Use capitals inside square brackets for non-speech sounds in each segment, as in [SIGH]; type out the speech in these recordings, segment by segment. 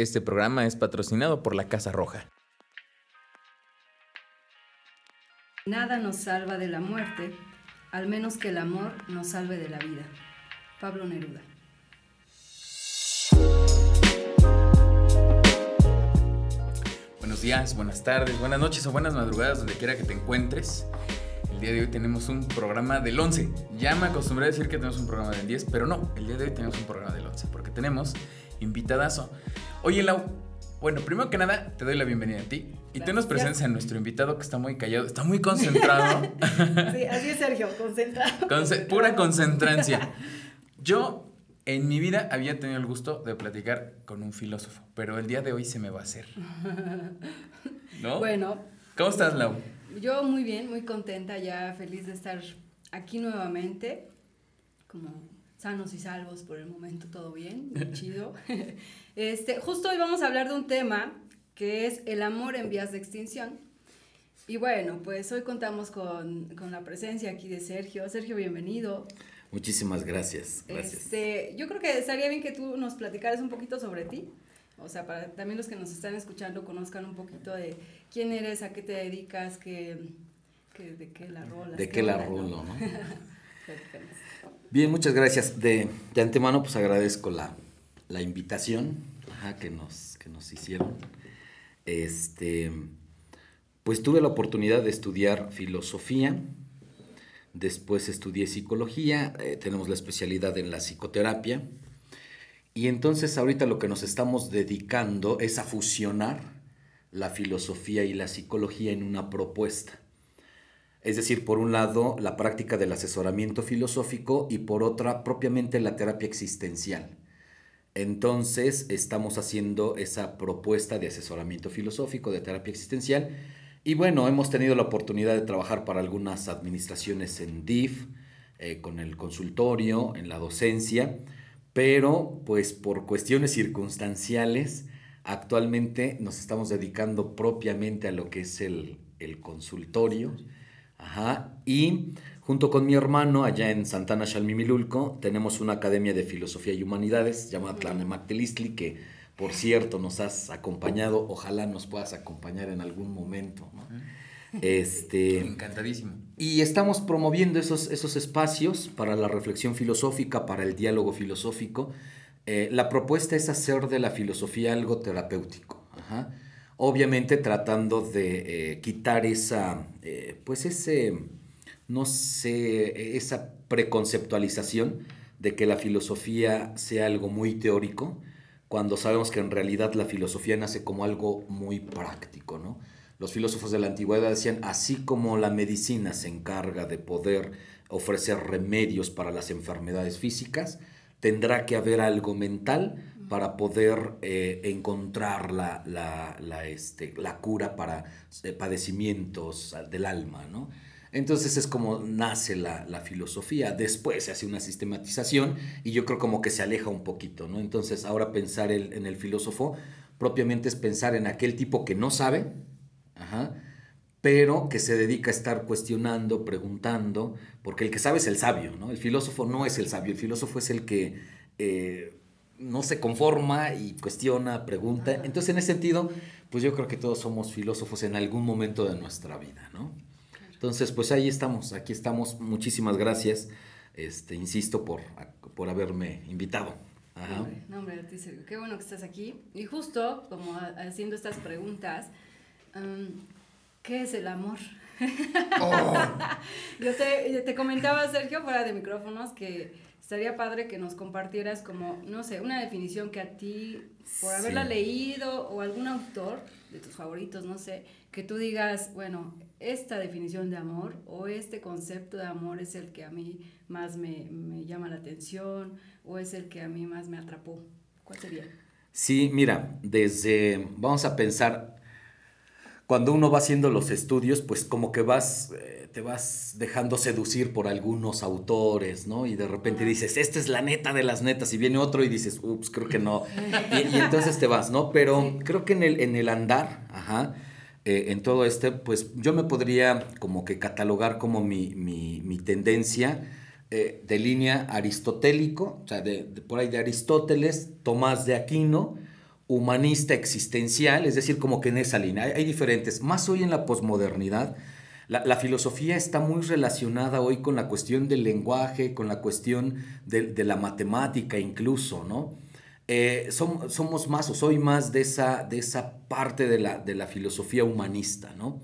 Este programa es patrocinado por la Casa Roja. Nada nos salva de la muerte, al menos que el amor nos salve de la vida. Pablo Neruda. Buenos días, buenas tardes, buenas noches o buenas madrugadas, donde quiera que te encuentres. El día de hoy tenemos un programa del 11. Ya me acostumbré a decir que tenemos un programa del 10, pero no, el día de hoy tenemos un programa del 11, porque tenemos invitadazo. Oye, Lau, bueno, primero que nada, te doy la bienvenida a ti. Y tú nos presentas a nuestro invitado que está muy callado, está muy concentrado. [LAUGHS] sí, así es Sergio, concentrado. pura concentrancia. Yo en mi vida había tenido el gusto de platicar con un filósofo, pero el día de hoy se me va a hacer. [LAUGHS] ¿No? Bueno. ¿Cómo estás, Lau? Yo muy bien, muy contenta, ya feliz de estar aquí nuevamente, como sanos y salvos por el momento, todo bien, muy [LAUGHS] chido. Este, justo hoy vamos a hablar de un tema que es el amor en vías de extinción. Y bueno, pues hoy contamos con, con la presencia aquí de Sergio. Sergio, bienvenido. Muchísimas gracias. gracias. Este, yo creo que estaría bien que tú nos platicaras un poquito sobre ti. O sea, para también los que nos están escuchando conozcan un poquito de quién eres, a qué te dedicas, qué, de qué la rola. De qué, la rolo, ¿no? [LAUGHS] Bien, muchas gracias. De, de antemano, pues agradezco la, la invitación que, nos, que nos hicieron. Este, pues tuve la oportunidad de estudiar filosofía, después estudié psicología, eh, tenemos la especialidad en la psicoterapia, y entonces ahorita lo que nos estamos dedicando es a fusionar la filosofía y la psicología en una propuesta. Es decir, por un lado, la práctica del asesoramiento filosófico y por otra, propiamente la terapia existencial. Entonces, estamos haciendo esa propuesta de asesoramiento filosófico, de terapia existencial. Y bueno, hemos tenido la oportunidad de trabajar para algunas administraciones en DIF, eh, con el consultorio, en la docencia, pero pues por cuestiones circunstanciales, actualmente nos estamos dedicando propiamente a lo que es el, el consultorio. Ajá, y Junto con mi hermano, allá en Santana Xalmimilulco, tenemos una academia de filosofía y humanidades llamada Tlanemactelistli, que por cierto nos has acompañado. Ojalá nos puedas acompañar en algún momento. Este, [LAUGHS] Encantadísimo. Y estamos promoviendo esos, esos espacios para la reflexión filosófica, para el diálogo filosófico. Eh, la propuesta es hacer de la filosofía algo terapéutico. Obviamente tratando de eh, quitar esa, eh, pues ese no sé, esa preconceptualización de que la filosofía sea algo muy teórico, cuando sabemos que en realidad la filosofía nace como algo muy práctico, ¿no? Los filósofos de la antigüedad decían, así como la medicina se encarga de poder ofrecer remedios para las enfermedades físicas, tendrá que haber algo mental para poder eh, encontrar la, la, este, la, cura para eh, padecimientos del alma, ¿no? Entonces es como nace la, filosofía. Después se hace una sistematización y yo creo como que se aleja un poquito, ¿no? Entonces ahora pensar en el filósofo propiamente es pensar en aquel tipo que no sabe, pero que se dedica a estar cuestionando, preguntando, porque el que sabe es el sabio, ¿no? El filósofo no es el sabio, el filósofo es el que eh, no se conforma y cuestiona, pregunta. Entonces en ese sentido, pues yo creo que todos somos filósofos en algún momento de nuestra vida, ¿no? Entonces, pues ahí estamos, aquí estamos. Muchísimas gracias, este, insisto, por, por haberme invitado. Ajá. No, hombre, a ti, Sergio. Qué bueno que estás aquí. Y justo, como haciendo estas preguntas, ¿qué es el amor? Oh. [LAUGHS] Yo te, te comentaba, Sergio, fuera de micrófonos, que estaría padre que nos compartieras como, no sé, una definición que a ti, por haberla leído, o algún autor de tus favoritos, no sé, que tú digas, bueno, esta definición de amor o este concepto de amor es el que a mí más me, llama la atención o es el que a mí más me atrapó. ¿Cuál sería? Sí, mira, desde, vamos a pensar, cuando uno va haciendo los estudios, pues como que vas, eh, te vas dejando seducir por algunos autores, ¿no? Y de repente dices, esta es la neta de las netas, y viene otro y dices, ups, creo que no. [LAUGHS] y, entonces te vas, ¿no? Pero creo que en el, en el andar, ajá, eh, en todo este, pues yo me podría como que catalogar como mi, tendencia eh, de línea aristotélico, o sea, de, por ahí de Aristóteles, Tomás de Aquino, humanista existencial, es decir, como que en esa línea. Hay, diferentes. Más hoy en la posmodernidad, la, filosofía está muy relacionada hoy con la cuestión del lenguaje, con la cuestión de, la matemática incluso, ¿no? Eh, somos más o soy más de esa, de esa parte de la, de la filosofía humanista, ¿no?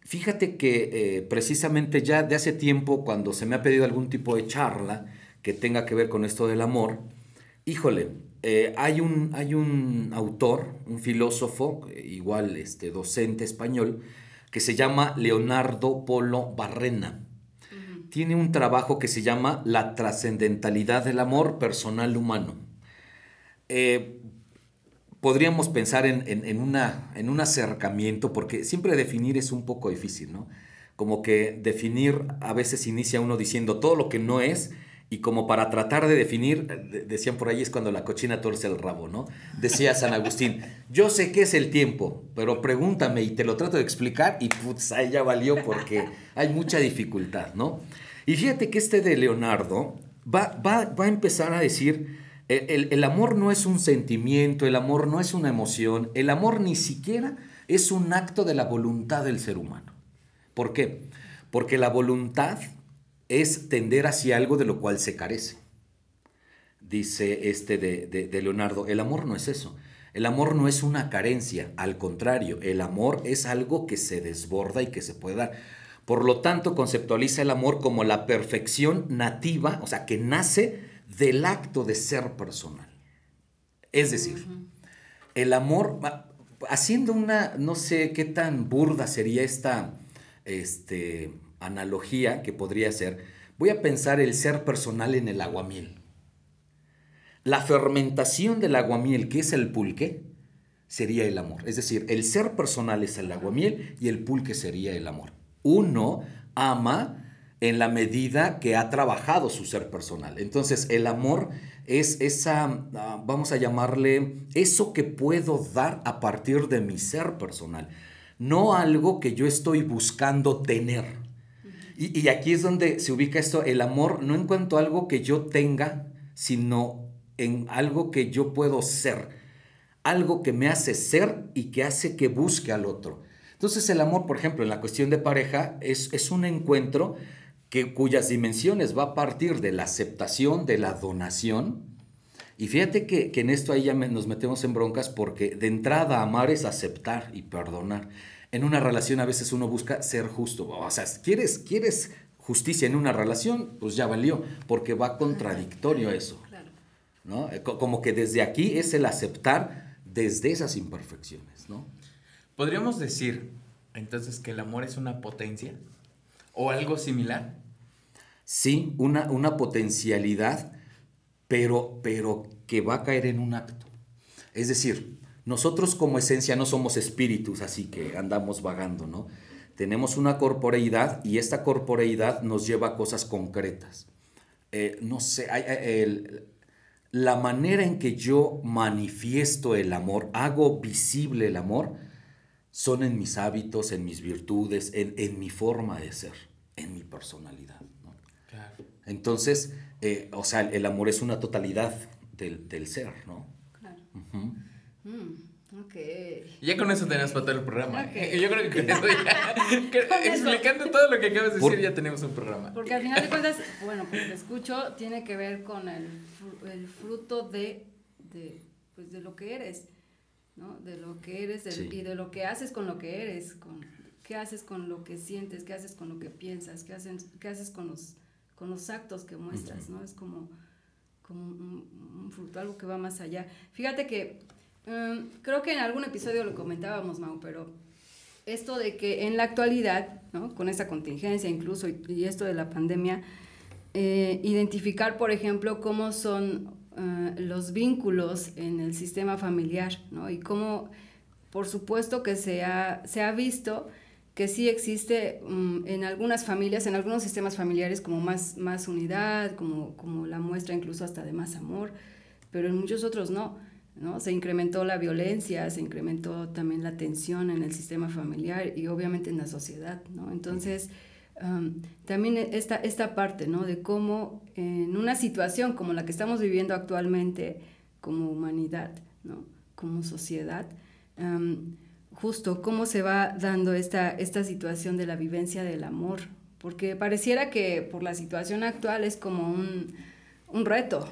Fíjate que eh, precisamente ya de hace tiempo, cuando se me ha pedido algún tipo de charla que tenga que ver con esto del amor, híjole, eh, hay, un, hay un autor, un filósofo, igual este, docente español, que se llama Leonardo Polo Barrena. Tiene un trabajo que se llama La trascendentalidad del amor personal humano. Eh, podríamos pensar en, una, en un acercamiento, porque siempre definir es un poco difícil, ¿no? Como que definir a veces inicia uno diciendo todo lo que no es y como para tratar de definir, decían por ahí es cuando la cochina torce el rabo, ¿no? Decía San Agustín, yo sé qué es el tiempo, pero pregúntame y te lo trato de explicar y putz, ahí ya valió porque hay mucha dificultad, ¿no? Y fíjate que este de Leonardo va, va, va a empezar a decir, el, el amor no es un sentimiento, el amor no es una emoción, el amor ni siquiera es un acto de la voluntad del ser humano. ¿Por qué? Porque la voluntad es tender hacia algo de lo cual se carece. Dice este de, Leonardo, el amor no es eso. El amor no es una carencia, al contrario, el amor es algo que se desborda y que se puede dar. Por lo tanto, conceptualiza el amor como la perfección nativa, o sea, que nace del acto de ser personal. Es decir, el amor, haciendo una, no sé qué tan burda sería esta, este, analogía que podría ser, voy a pensar el ser personal en el aguamiel. La fermentación del aguamiel, que es el pulque, sería el amor. Es decir, el ser personal es el aguamiel y el pulque sería el amor. Uno ama en la medida que ha trabajado su ser personal. Entonces, el amor es esa, ah, vamos a llamarle, eso que puedo dar a partir de mi ser personal, no algo que yo estoy buscando tener. Y, aquí es donde se ubica esto, el amor no en cuanto a algo que yo tenga, sino en algo que yo puedo ser, algo que me hace ser y que hace que busque al otro. Entonces el amor, por ejemplo, en la cuestión de pareja, es, es un encuentro que, cuyas dimensiones va a partir de la aceptación, de la donación. Y fíjate que, que en esto ahí ya nos metemos en broncas porque de entrada amar es aceptar y perdonar en una relación a veces uno busca ser justo. O sea, ¿quieres, quieres justicia en una relación? Pues ya valió, porque va contradictorio a eso. ¿no? Eh, como que desde aquí es el aceptar desde esas imperfecciones. ¿no? ¿Podríamos decir entonces que el amor es una potencia o algo similar? Sí, una, una potencialidad, pero, pero que va a caer en un acto. Es decir, nosotros como esencia no somos espíritus, así que andamos vagando, ¿no? Tenemos una corporeidad y esta corporeidad nos lleva a cosas concretas. Eh, no sé, la manera en que yo manifiesto el amor, hago visible el amor, son en mis hábitos, en mis virtudes, en, mi forma de ser, en mi personalidad. ¿no? Claro. Entonces, eh, o sea, el amor es una totalidad del, ser, ¿no? Claro. Mm, ok. Ya con eso tenemos para todo el programa. [LAUGHS] Yo creo que con [LAUGHS] explicando todo lo que acabas de decir, ya tenemos un programa. Porque al final de cuentas, bueno, pues escucho, tiene que ver con el, el fruto de, de, pues de lo que eres, ¿no? De lo que eres y de lo que haces con lo que eres, con qué haces con lo que sientes, qué haces con lo que piensas, qué, haces, qué haces con los, con los actos que muestras, ¿no? Es como, como un, un fruto, algo que va más allá. Fíjate que Mm, creo que en algún episodio lo comentábamos, Mau, pero esto de que en la actualidad, ¿no? con esta contingencia incluso y, esto de la pandemia, eh, identificar, por ejemplo, cómo son eh, los vínculos en el sistema familiar, ¿no? Y cómo, por supuesto que se ha, se ha visto que sí existe mm, en algunas familias, en algunos sistemas familiares como más, más unidad, como, como la muestra incluso hasta de más amor, pero en muchos otros no. ¿No? Se incrementó la violencia, se incrementó también la tensión en el sistema familiar y obviamente en la sociedad, ¿no? Entonces, también esta, esta parte, ¿no? De cómo en una situación como la que estamos viviendo actualmente como humanidad, ¿no? como sociedad, justo cómo se va dando esta, esta situación de la vivencia del amor, porque pareciera que por la situación actual es como un, un reto,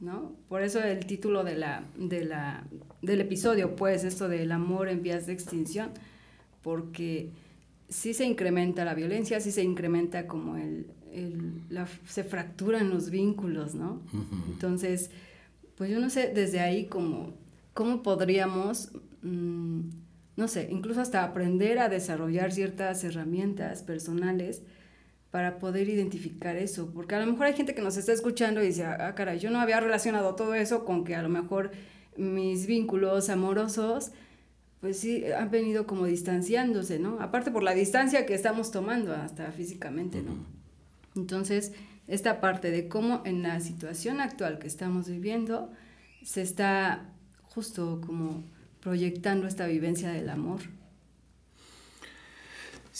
¿no? Por eso el título de la, de la, del episodio, pues, esto del amor en vías de extinción, porque sí se incrementa la violencia, sí se incrementa como el, el la, se fracturan los vínculos, ¿no? Entonces, pues yo no sé desde ahí cómo, cómo podríamos, mm, no sé, incluso hasta aprender a desarrollar ciertas herramientas personales para poder identificar eso, porque a lo mejor hay gente que nos está escuchando y dice, ah, caray, yo no había relacionado todo eso con que a lo mejor mis vínculos amorosos, pues sí, han venido como distanciándose, ¿no? Aparte por la distancia que estamos tomando hasta físicamente, ¿no? Entonces, esta parte de cómo en la situación actual que estamos viviendo se está justo como proyectando esta vivencia del amor.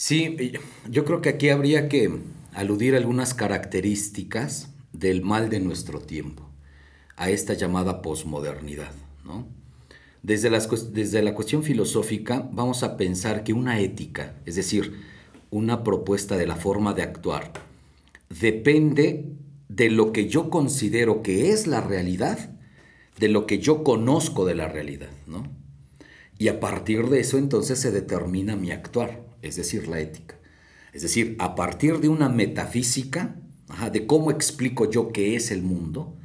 Sí, yo creo que aquí habría que aludir algunas características del mal de nuestro tiempo, a esta llamada posmodernidad. ¿no? Desde, desde la cuestión filosófica vamos a pensar que una ética, es decir, una propuesta de la forma de actuar, depende de lo que yo considero que es la realidad, de lo que yo conozco de la realidad, ¿no? Y a partir de eso entonces se determina mi actuar, es decir, la ética. Es decir, a partir de una metafísica, de cómo explico yo qué es el mundo,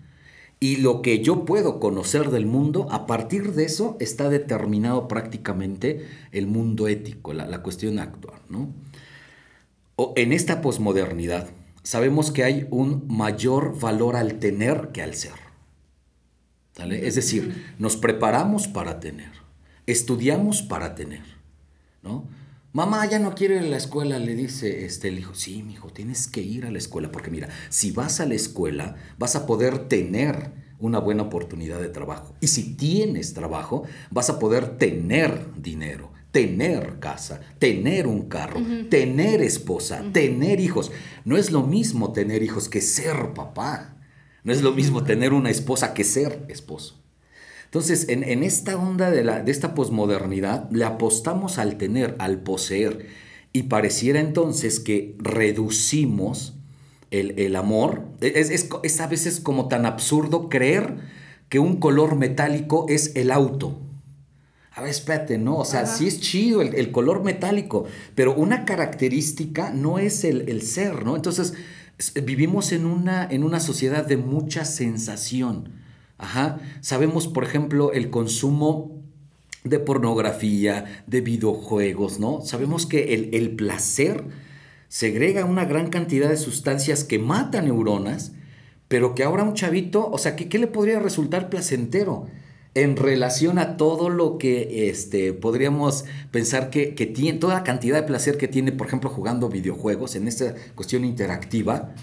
y lo que yo puedo conocer del mundo, a partir de eso está determinado prácticamente el mundo ético, la, cuestión actual, ¿no? O en esta posmodernidad, sabemos que hay un mayor valor al tener que al ser. Es decir, nos preparamos para tener, estudiamos para tener. ¿no? Mamá ya no quiere ir a la escuela, le dice este, el hijo. Sí, mi hijo, tienes que ir a la escuela, porque mira, si vas a la escuela, vas a poder tener una buena oportunidad de trabajo. Y si tienes trabajo, vas a poder tener dinero tener casa, tener un carro, tener esposa, tener hijos. No es lo mismo tener hijos que ser papá. No es lo mismo tener una esposa que ser esposo. Entonces, en, esta onda de, la, de esta posmodernidad, le apostamos al tener, al poseer. Y pareciera entonces que reducimos el, amor. Es, es a veces como tan absurdo creer que un color metálico es el auto a ver, espérate, no, o sea, sí es chido el, color metálico, pero una característica no es el, ser, ¿no? Entonces, vivimos en una, en una sociedad de mucha sensación. Ajá. Sabemos, por ejemplo, el consumo de pornografía, de videojuegos, ¿no? Sabemos que el, el placer segrega una gran cantidad de sustancias que matan neuronas, pero que ahora un chavito, o sea, ¿qué, qué le podría resultar placentero? en relación a todo lo que este, podríamos pensar que, tiene, toda la cantidad de placer que tiene, por ejemplo, jugando videojuegos en esta cuestión interactiva,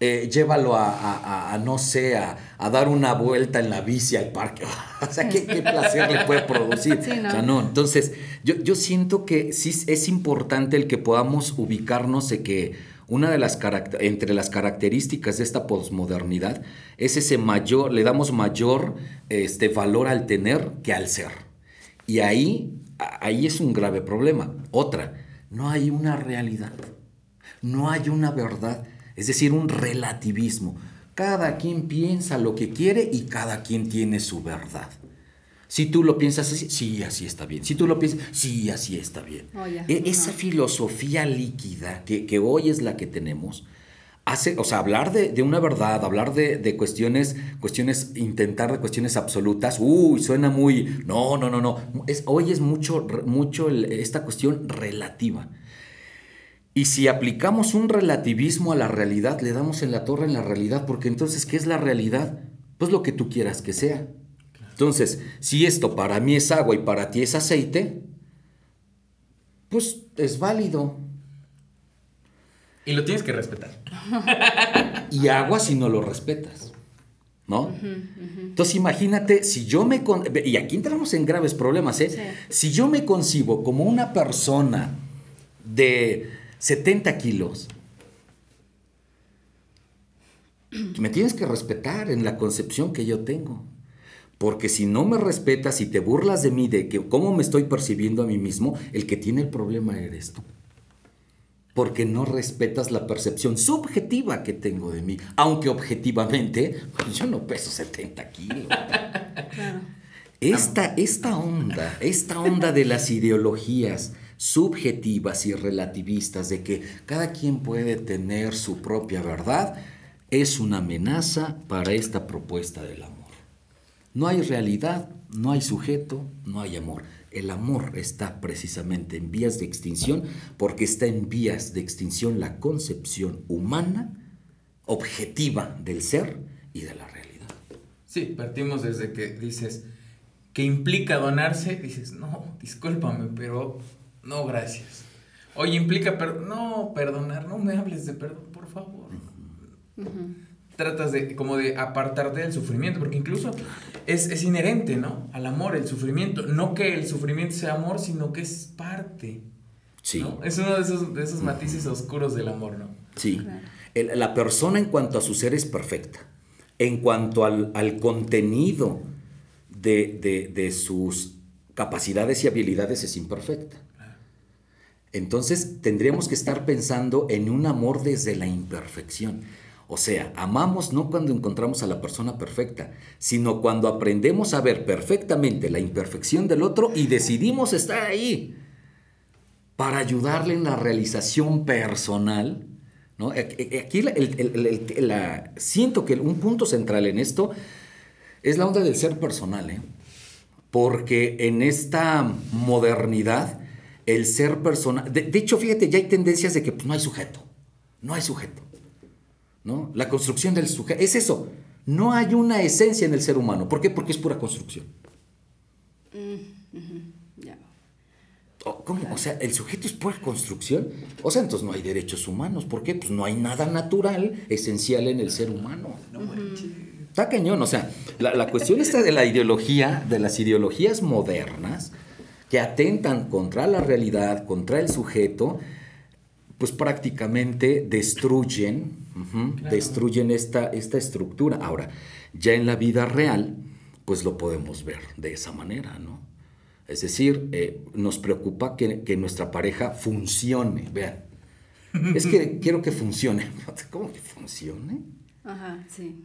eh, llévalo a, no sé, a, dar una vuelta en la bici al parque. [LAUGHS] o sea, ¿qué, placer le puede producir? ¿no? O sea, no. Entonces, yo, yo siento que sí es importante el que podamos ubicarnos de que una de las entre las características de esta posmodernidad es ese mayor, le damos mayor este, valor al tener que al ser. Y ahí, ahí es un grave problema. Otra, no hay una realidad, no hay una verdad, es decir, un relativismo. Cada quien piensa lo que quiere y cada quien tiene su verdad. Si tú lo piensas así, sí, así está bien. Si tú lo piensas, sí, así está bien. Oh, e, esa filosofía líquida que, hoy es la que tenemos, hace, o sea, hablar de, una verdad, hablar de, cuestiones, cuestiones, intentar de cuestiones absolutas, uy, suena muy, no, no, no, no. Es, hoy es mucho, mucho esta cuestión relativa. Y si aplicamos un relativismo a la realidad, le damos en la torre en la realidad, porque entonces, ¿qué es la realidad? Pues lo que tú quieras que sea. Entonces, si esto para mí es agua y para ti es aceite, pues es válido. Y lo tienes que respetar. [LAUGHS] y agua si no lo respetas. ¿No? Entonces imagínate, si yo me... y aquí entramos en graves problemas, ¿eh? Si yo me concibo como una persona de 70 kilos, me tienes que respetar en la concepción que yo tengo. Porque si no me respetas y te burlas de mí, de que cómo me estoy percibiendo a mí mismo, el que tiene el problema eres tú. Porque no respetas la percepción subjetiva que tengo de mí. Aunque objetivamente, pues yo no peso 70 kilos. [LAUGHS] Esta, esta onda, esta onda de las ideologías subjetivas y relativistas de que cada quien puede tener su propia verdad, es una amenaza para esta propuesta del amor. No hay realidad, no hay sujeto, no hay amor. El amor está precisamente en vías de extinción porque está en vías de extinción la concepción humana, objetiva del ser y de la realidad. Sí, partimos desde que dices que implica donarse, dices, no, discúlpame, pero no, gracias. Oye, implica, no, perdonar, no me hables de perdón, por favor tratas de como de apartarte del sufrimiento, porque incluso es, inherente, ¿no? Al amor, el sufrimiento. No que el sufrimiento sea amor, sino que es parte. Sí. Es uno de esos, matices oscuros del amor, ¿no? Sí. la persona en cuanto a su ser es perfecta. En cuanto al, contenido de, de sus capacidades y habilidades es imperfecta. Entonces tendríamos que estar pensando en un amor desde la imperfección. O sea, amamos no cuando encontramos a la persona perfecta, sino cuando aprendemos a ver perfectamente la imperfección del otro y decidimos estar ahí para ayudarle en la realización personal. ¿no? Aquí siento que un punto central en esto es la onda del ser personal, ¿eh? porque en esta modernidad el ser personal, de, hecho fíjate, ya hay tendencias de que pues, no hay sujeto, no hay sujeto. ¿no? La construcción del sujeto. Es eso. No hay una esencia en el ser humano. ¿Por qué? Porque es pura construcción. Mm, ¿Cómo? O sea, el sujeto es pura construcción. O sea, entonces no hay derechos humanos. ¿Por qué? Pues no hay nada natural, esencial en el ser humano. No Está cañón. O sea, la, la cuestión está de la ideología, de las ideologías modernas que atentan contra la realidad, contra el sujeto, pues prácticamente destruyen Destruyen esta, esta estructura. Ahora, ya en la vida real, pues lo podemos ver de esa manera, ¿no? Es decir, eh, nos preocupa que, nuestra pareja funcione, vean. Es que [LAUGHS] quiero que funcione. [LAUGHS] ¿Cómo que funcione? Ajá, sí.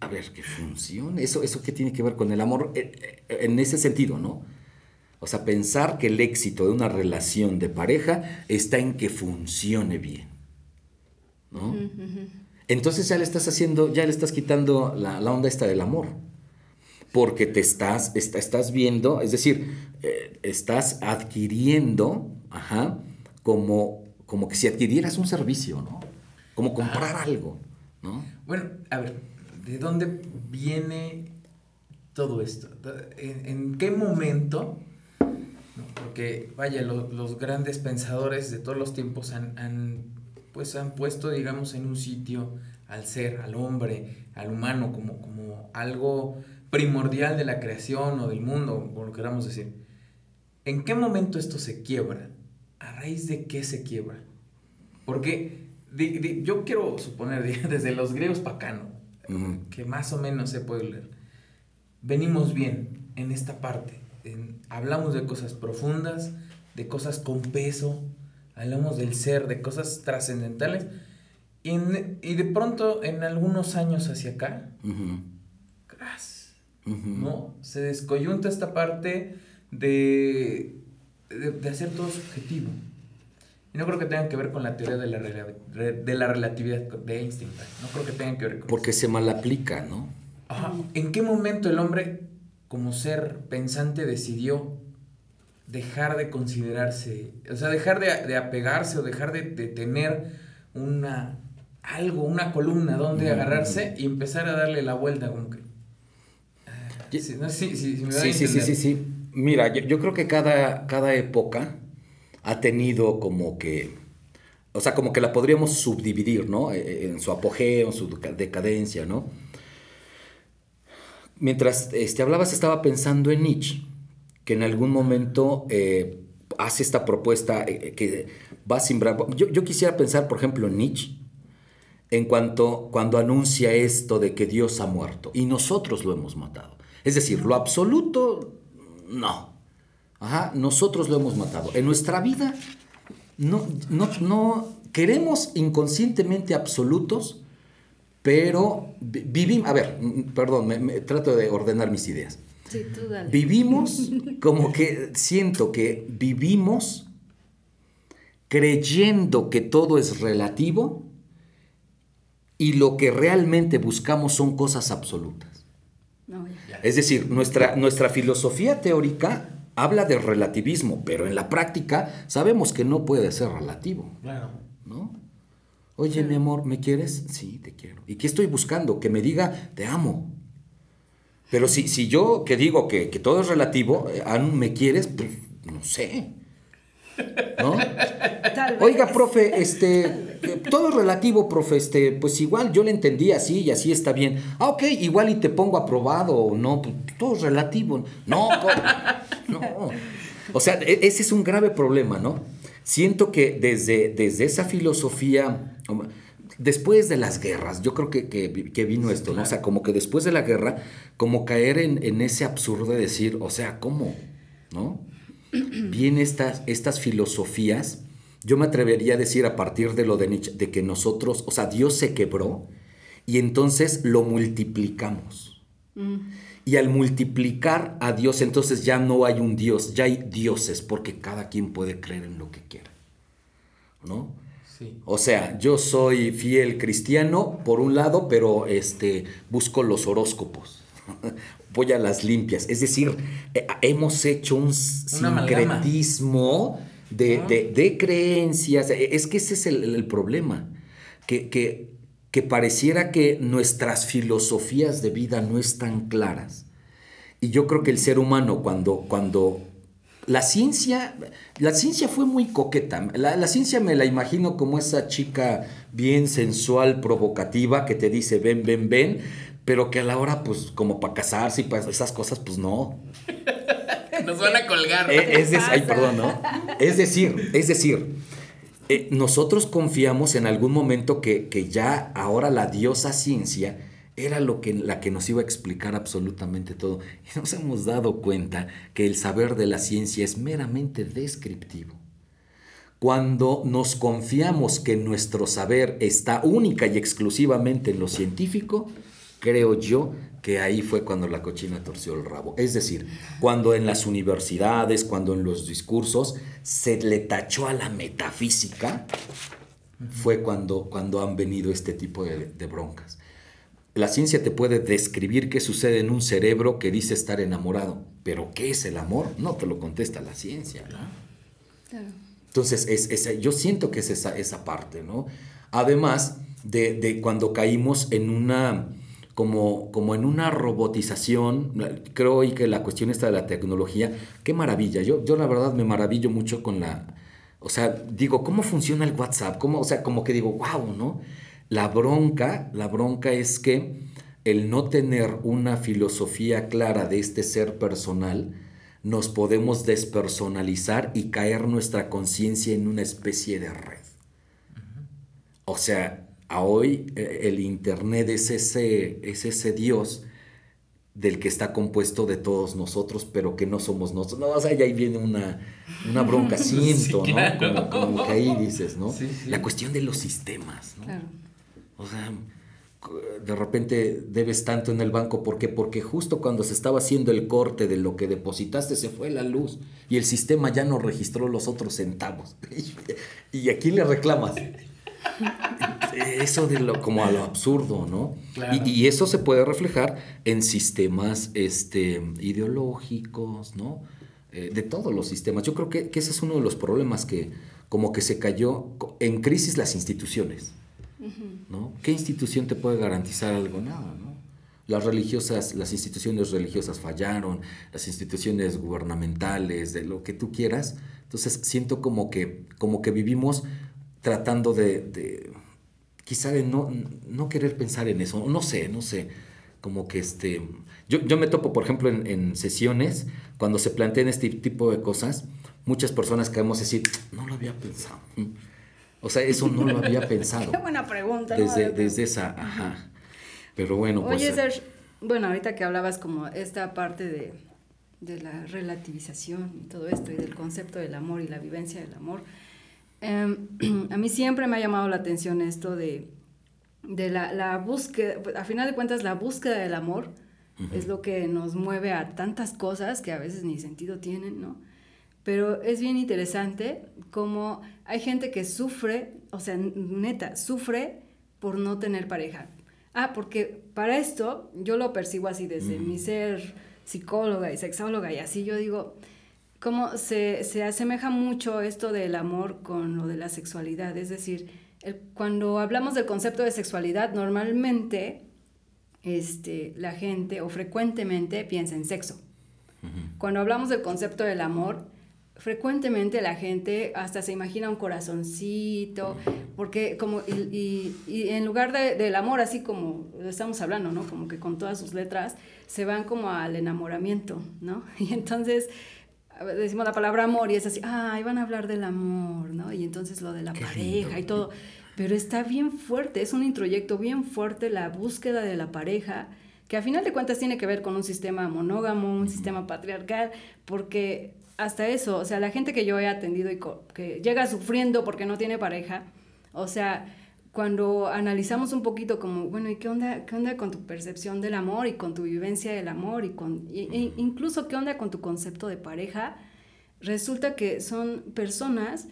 a ver, que funcione. ¿Eso, ¿Eso qué tiene que ver con el amor? Eh, eh, en ese sentido, ¿no? O sea, pensar que el éxito de una relación de pareja está en que funcione bien. ¿no? Entonces ya le estás haciendo, ya le estás quitando la, onda esta del amor. Porque te estás, estás viendo, es decir, eh, estás adquiriendo, ajá, como, como que si adquirieras un servicio, ¿no? Como comprar algo, ¿no? Bueno, a ver, ¿de dónde viene todo esto? ¿En, qué momento? Porque, vaya, los grandes pensadores de todos los tiempos han pues han puesto, digamos, en un sitio al ser, al hombre, al humano, como, como algo primordial de la creación o del mundo, o lo queramos decir. ¿En qué momento esto se quiebra? ¿A raíz de qué se quiebra? Porque yo quiero suponer, [LAUGHS] desde los griegos pacano, que más o menos se puede leer, venimos bien en esta parte. Hablamos de cosas profundas, de cosas con peso, hablamos del ser, de cosas trascendentales. Y, de pronto, en algunos años hacia acá, ¿no? Se descoyunta esta parte de, de, hacer todo subjetivo. Y no creo que tenga que ver con la teoría de la, de la relatividad de Einstein. No creo que tenga que ver con Porque se mal aplica, ¿no? ¿En qué momento el hombre, como ser pensante, decidió dejar de considerarse, o sea, dejar de, apegarse o dejar de, tener una algo, una columna donde agarrarse y empezar a darle la vuelta como que... sí, sí, sí, sí, sí, Mira, yo, creo que cada, cada época ha tenido como que... O sea, como que la podríamos subdividir, ¿no? E, e, en su apogeo, en su decadencia, ¿no? Mientras este, hablabas, estaba pensando en Nietzsche que en algún momento eh, hace esta propuesta eh, que va a simbrar. Yo, yo, quisiera pensar, por ejemplo, en Nietzsche, en cuanto cuando anuncia esto de que Dios ha muerto y nosotros lo hemos matado. Es decir, lo absoluto, no. Ajá, nosotros lo hemos matado. En nuestra vida no, no, no queremos inconscientemente absolutos, pero vivimos, a ver, perdón, me, trato de ordenar mis ideas. Sí, tú dale. Vivimos como que siento que vivimos creyendo que todo es relativo y lo que realmente buscamos son cosas absolutas. Es decir, nuestra, nuestra filosofía teórica habla de relativismo, pero en la práctica sabemos que no puede ser relativo. Claro. ¿No? Oye, mi amor, ¿me quieres? Sí, te quiero. ¿Y qué estoy buscando? Que me diga, te amo. Pero si, si yo que digo que, todo es relativo, eh, ¿me quieres? Pues no sé. ¿No? [LAUGHS] Oiga, profe, este, todo es relativo, profe, este, pues igual yo le entendí así y así está bien. Ah, ok, igual y te pongo aprobado o no, pues, todo es relativo. No, no. O sea, e, ese es un grave problema, ¿no? Siento que desde, desde esa filosofía, después de las guerras, yo creo que, que, vino esto, ¿no? O sea, como que después de la guerra, como caer en, en ese absurdo de decir, o sea, ¿cómo? ¿No? [CLEARS THROAT] Vienen estas, estas filosofías, yo me atrevería a decir a partir de lo de Nietzsche, de que nosotros, o sea, Dios se quebró y entonces lo multiplicamos. Mm. Y al multiplicar a Dios, entonces ya no hay un Dios, ya hay dioses, porque cada quien puede creer en lo que quiera. ¿No? Sí. O sea, yo soy fiel cristiano por un lado, pero este, busco los horóscopos. [LAUGHS] Voy a las limpias. Es decir, eh, hemos hecho un sincretismo de, de, creencias. E, es que ese es el, problema. Que, que, que, pareciera que nuestras filosofías de vida no están claras. Y yo creo que el ser humano cuando, cuando la ciencia, la ciencia fue muy coqueta. La, la, ciencia me la imagino como esa chica bien sensual, provocativa, que te dice ven, ven, ven, pero que a la hora, pues, como para casarse y para esas cosas, pues no. [LAUGHS] Nos van a colgar. Eh, es, ay, perdón, ¿no? [LAUGHS] Es decir, es decir, eh, nosotros confiamos en algún momento que, que, ya ahora la diosa ciencia era lo que, la que nos iba a explicar absolutamente todo. Y nos hemos dado cuenta que el saber de la ciencia es meramente descriptivo. Cuando nos confiamos que nuestro saber está única y exclusivamente en lo científico, creo yo que ahí fue cuando la cochina torció el rabo. Es decir, cuando en las universidades, cuando en los discursos se le tachó a la metafísica, fue cuando, cuando han venido este tipo de, broncas. La ciencia te puede describir qué sucede en un cerebro que dice estar enamorado, pero ¿qué es el amor? No te lo contesta la ciencia. Entonces, es, yo siento que es esa, esa parte, ¿no? Además de, de cuando caímos en una como, como en una robotización, creo y que la cuestión está de la tecnología, qué maravilla, yo, yo la verdad me maravillo mucho con la, o sea, digo, ¿cómo funciona el WhatsApp? ¿Cómo, o sea, como que digo, wow, ¿no? La bronca, la bronca es que el no tener una filosofía clara de este ser personal, nos podemos despersonalizar y caer nuestra conciencia en una especie de red. O sea, a hoy eh, el Internet es ese, es ese Dios del que está compuesto de todos nosotros, pero que no somos nosotros. No, o sea, ahí viene una, una bronca, [LAUGHS] siento, ¿no? Como, que ahí dices, ¿no? La cuestión de los sistemas, ¿no? O sea, de repente debes tanto en el banco, ¿por qué? Porque justo cuando se estaba haciendo el corte de lo que depositaste se fue la luz y el sistema ya no registró los otros centavos. [LAUGHS] ¿Y a quién le reclamas? [LAUGHS] eso de lo, como a lo absurdo, ¿no? Y, eso se puede reflejar en sistemas este, ideológicos, ¿no? Eh, de todos los sistemas. Yo creo que, ese es uno de los problemas que como que se cayó en crisis las instituciones, ¿no? ¿Qué institución te puede garantizar algo? Nada, ¿no? Las religiosas, las instituciones religiosas fallaron, las instituciones gubernamentales, de lo que tú quieras. Entonces siento como que, como que vivimos tratando de, quizá de no, no, querer pensar en eso, no sé, no sé, como que este, yo, yo me topo, por ejemplo, en, sesiones, cuando se plantean este tipo de cosas, muchas personas caemos a decir, no lo había pensado. O sea, eso no lo había pensado. [LAUGHS] Qué buena pregunta. Desde, desde esa, ajá. Pero bueno, pues... Oye, bueno, ahorita que hablabas como esta parte de, la relativización y todo esto, y del concepto del amor y la vivencia del amor, em, [CLEARS THROAT] a mí siempre me ha llamado la atención esto de, de la, la, búsqueda, a final de cuentas, la búsqueda del amor es lo que nos mueve a tantas cosas que a veces ni sentido tienen, ¿no? Pero es bien interesante cómo hay gente que sufre, o sea, neta, sufre por no tener pareja. Ah, porque para esto yo lo percibo así desde mi ser psicóloga y sexóloga y así yo digo, cómo se, se, asemeja mucho esto del amor con lo de la sexualidad. Es decir, cuando hablamos del concepto de sexualidad, normalmente este, la gente o frecuentemente piensa en sexo. Cuando hablamos del concepto del amor, frecuentemente la gente hasta se imagina un corazoncito, porque como, y, en lugar de, del amor, así como estamos hablando, ¿no? Como que con todas sus letras, se van como al enamoramiento, ¿no? [LAUGHS] Y entonces decimos la palabra amor y es así, ah, van a hablar del amor, ¿no? Y entonces lo de la pareja y todo. Pero está bien fuerte, es un introyecto bien fuerte la búsqueda de la pareja, que a final de cuentas tiene que ver con un sistema monógamo, un sistema patriarcal, porque hasta eso, o sea, la gente que yo he atendido y que llega sufriendo porque no tiene pareja, o sea, cuando analizamos un poquito como, bueno, ¿y qué onda, qué onda con tu percepción del amor y con tu vivencia del amor y con, e incluso qué onda con tu concepto de pareja? Resulta que son personas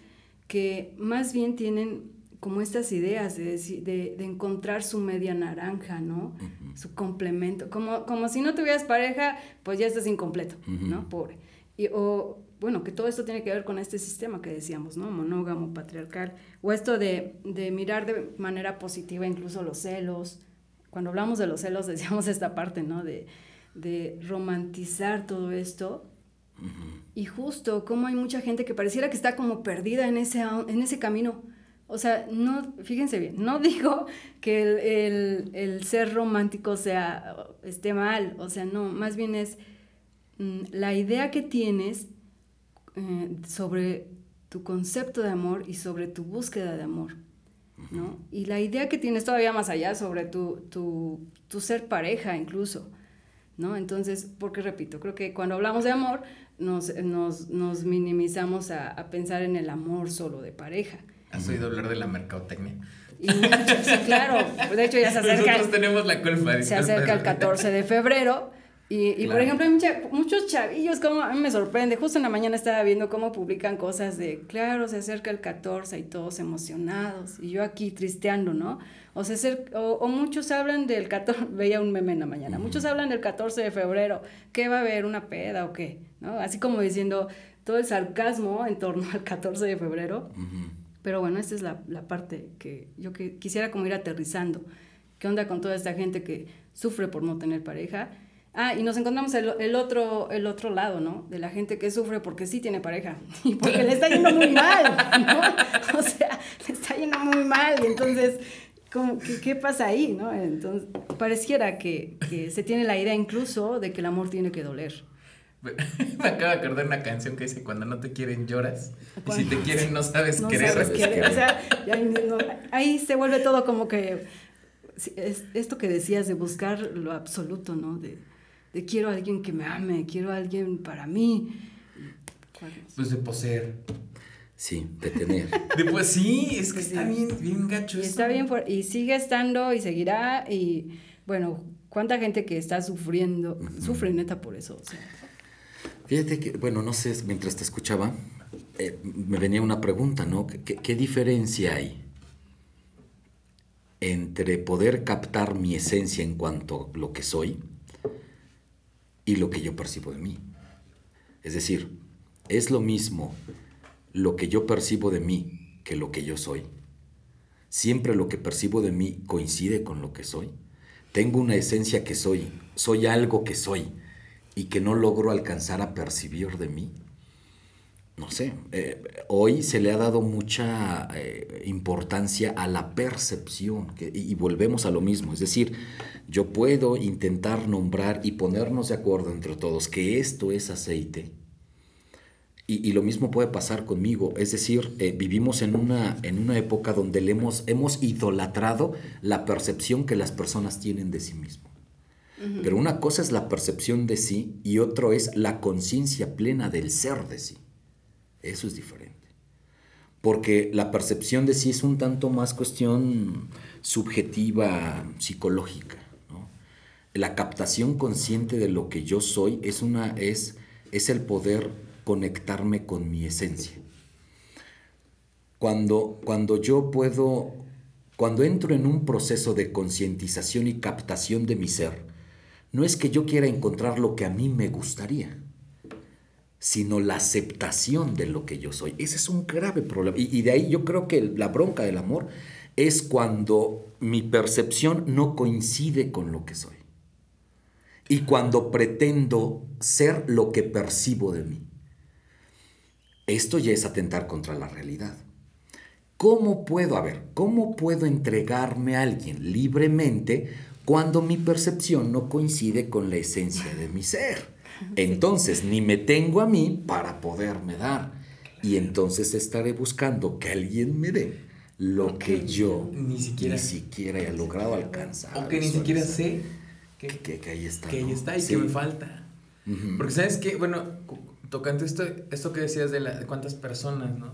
que más bien tienen como estas ideas de, de, de encontrar su media naranja, ¿no? Su complemento. Como, como si no tuvieras pareja, pues ya estás incompleto, ¿no? Pobre. Y, o, bueno, que todo esto tiene que ver con este sistema que decíamos, ¿no? Monógamo, patriarcal, o esto de, de mirar de manera positiva incluso los celos. Cuando hablamos de los celos [LAUGHS] decíamos esta parte, ¿no? De, de romantizar todo esto. Y justo como hay mucha gente que pareciera que está como perdida en ese, en ese camino. O sea, no, fíjense bien, no [LAUGHS] digo que el, el, el ser romántico sea, esté mal, o sea, no, más bien es Mm, la idea que tienes eh, sobre tu concepto de amor y sobre tu búsqueda de amor, ¿no? Y la idea que tienes todavía más allá sobre tu, tu, tu ser pareja incluso, ¿no? Entonces, porque repito, creo que cuando hablamos de amor nos, nos, nos minimizamos a, a, pensar en el amor solo de pareja. ¿Has oído hablar de la mercadotecnia? Y sí, claro. De hecho, ya se [LAUGHS] acerca. Nosotros tenemos la culpa. Se acerca el 14 de febrero y, por ejemplo, hay muchos chavillos, como a mí me sorprende, justo en la mañana estaba viendo cómo publican cosas de, claro, se acerca el 14 y todos emocionados, y yo aquí tristeando, ¿no? O, se o, muchos hablan del 14, [LAUGHS] veía un meme en la mañana, muchos hablan del 14 de febrero, ¿qué va a haber, una peda o qué? ¿No? Así como diciendo todo el sarcasmo en torno al 14 de febrero. Pero bueno, esta es la, la parte que yo que quisiera como ir aterrizando. ¿Qué onda con toda esta gente que sufre por no tener pareja? Ah, y nos encontramos el, el, otro, el otro lado, ¿no? De la gente que sufre porque sí tiene pareja [LAUGHS] y porque le está yendo muy mal, ¿no? [LAUGHS] O sea, le está yendo muy mal y entonces, ¿cómo, qué, qué, pasa ahí, no? Entonces, pareciera que, que, se tiene la idea incluso de que el amor tiene que doler. Me [LAUGHS] acabo de acordar una canción que dice, cuando no te quieren lloras, y si te quieren no sabes no querer. Sabes querer. O sea, ahí se vuelve todo como que, es, esto que decías de buscar lo absoluto, ¿no? De, de quiero a alguien que me ame, quiero a alguien para mí. Pues de poseer. Sí, de tener. [LAUGHS] de pues sí, es que está bien, bien gacho. Y está bien y sigue estando y seguirá y bueno, cuánta gente que está sufriendo, sufre neta por eso. Fíjate que, bueno, no sé, mientras te escuchaba, eh, me venía una pregunta, ¿no? ¿Qué, ¿Qué diferencia hay entre poder captar mi esencia en cuanto a lo que soy? Y lo que yo percibo de mí. Es decir, es lo mismo lo que yo percibo de mí que lo que yo soy. Siempre lo que percibo de mí coincide con lo que soy. Tengo una esencia que soy, soy algo que soy y que no logro alcanzar a percibir de mí. No sé, eh, hoy se le ha dado mucha eh, importancia a la percepción y volvemos a lo mismo, es decir, yo puedo intentar nombrar y ponernos de acuerdo entre todos que esto es aceite. Y, lo mismo puede pasar conmigo. Es decir, eh, vivimos en una, en una época donde le hemos, hemos idolatrado la percepción que las personas tienen de sí mismo. Pero una cosa es la percepción de sí y otro es la conciencia plena del ser de sí. Eso es diferente. Porque la percepción de sí es un tanto más cuestión subjetiva, psicológica. La captación consciente de lo que yo soy es, una, es, es el poder conectarme con mi esencia. Cuando, cuando yo puedo, cuando entro en un proceso de concientización y captación de mi ser, no es que yo quiera encontrar lo que a mí me gustaría, sino la aceptación de lo que yo soy. Ese es un grave problema. Y, de ahí yo creo que la bronca del amor es cuando mi percepción no coincide con lo que soy. Y cuando pretendo ser lo que percibo de mí. Esto ya es atentar contra la realidad. ¿Cómo puedo, a ver, cómo puedo entregarme a alguien libremente cuando mi percepción no coincide con la esencia de mi ser? Entonces, ni me tengo a mí para poderme dar. Y entonces estaré buscando que alguien me dé lo que yo ni siquiera, he logrado alcanzar. O que ni siquiera sé que, que, ahí está. Que ahí está y que me falta. Porque sabes que, bueno, tocando esto, esto que decías de, la, de cuántas personas, ¿no?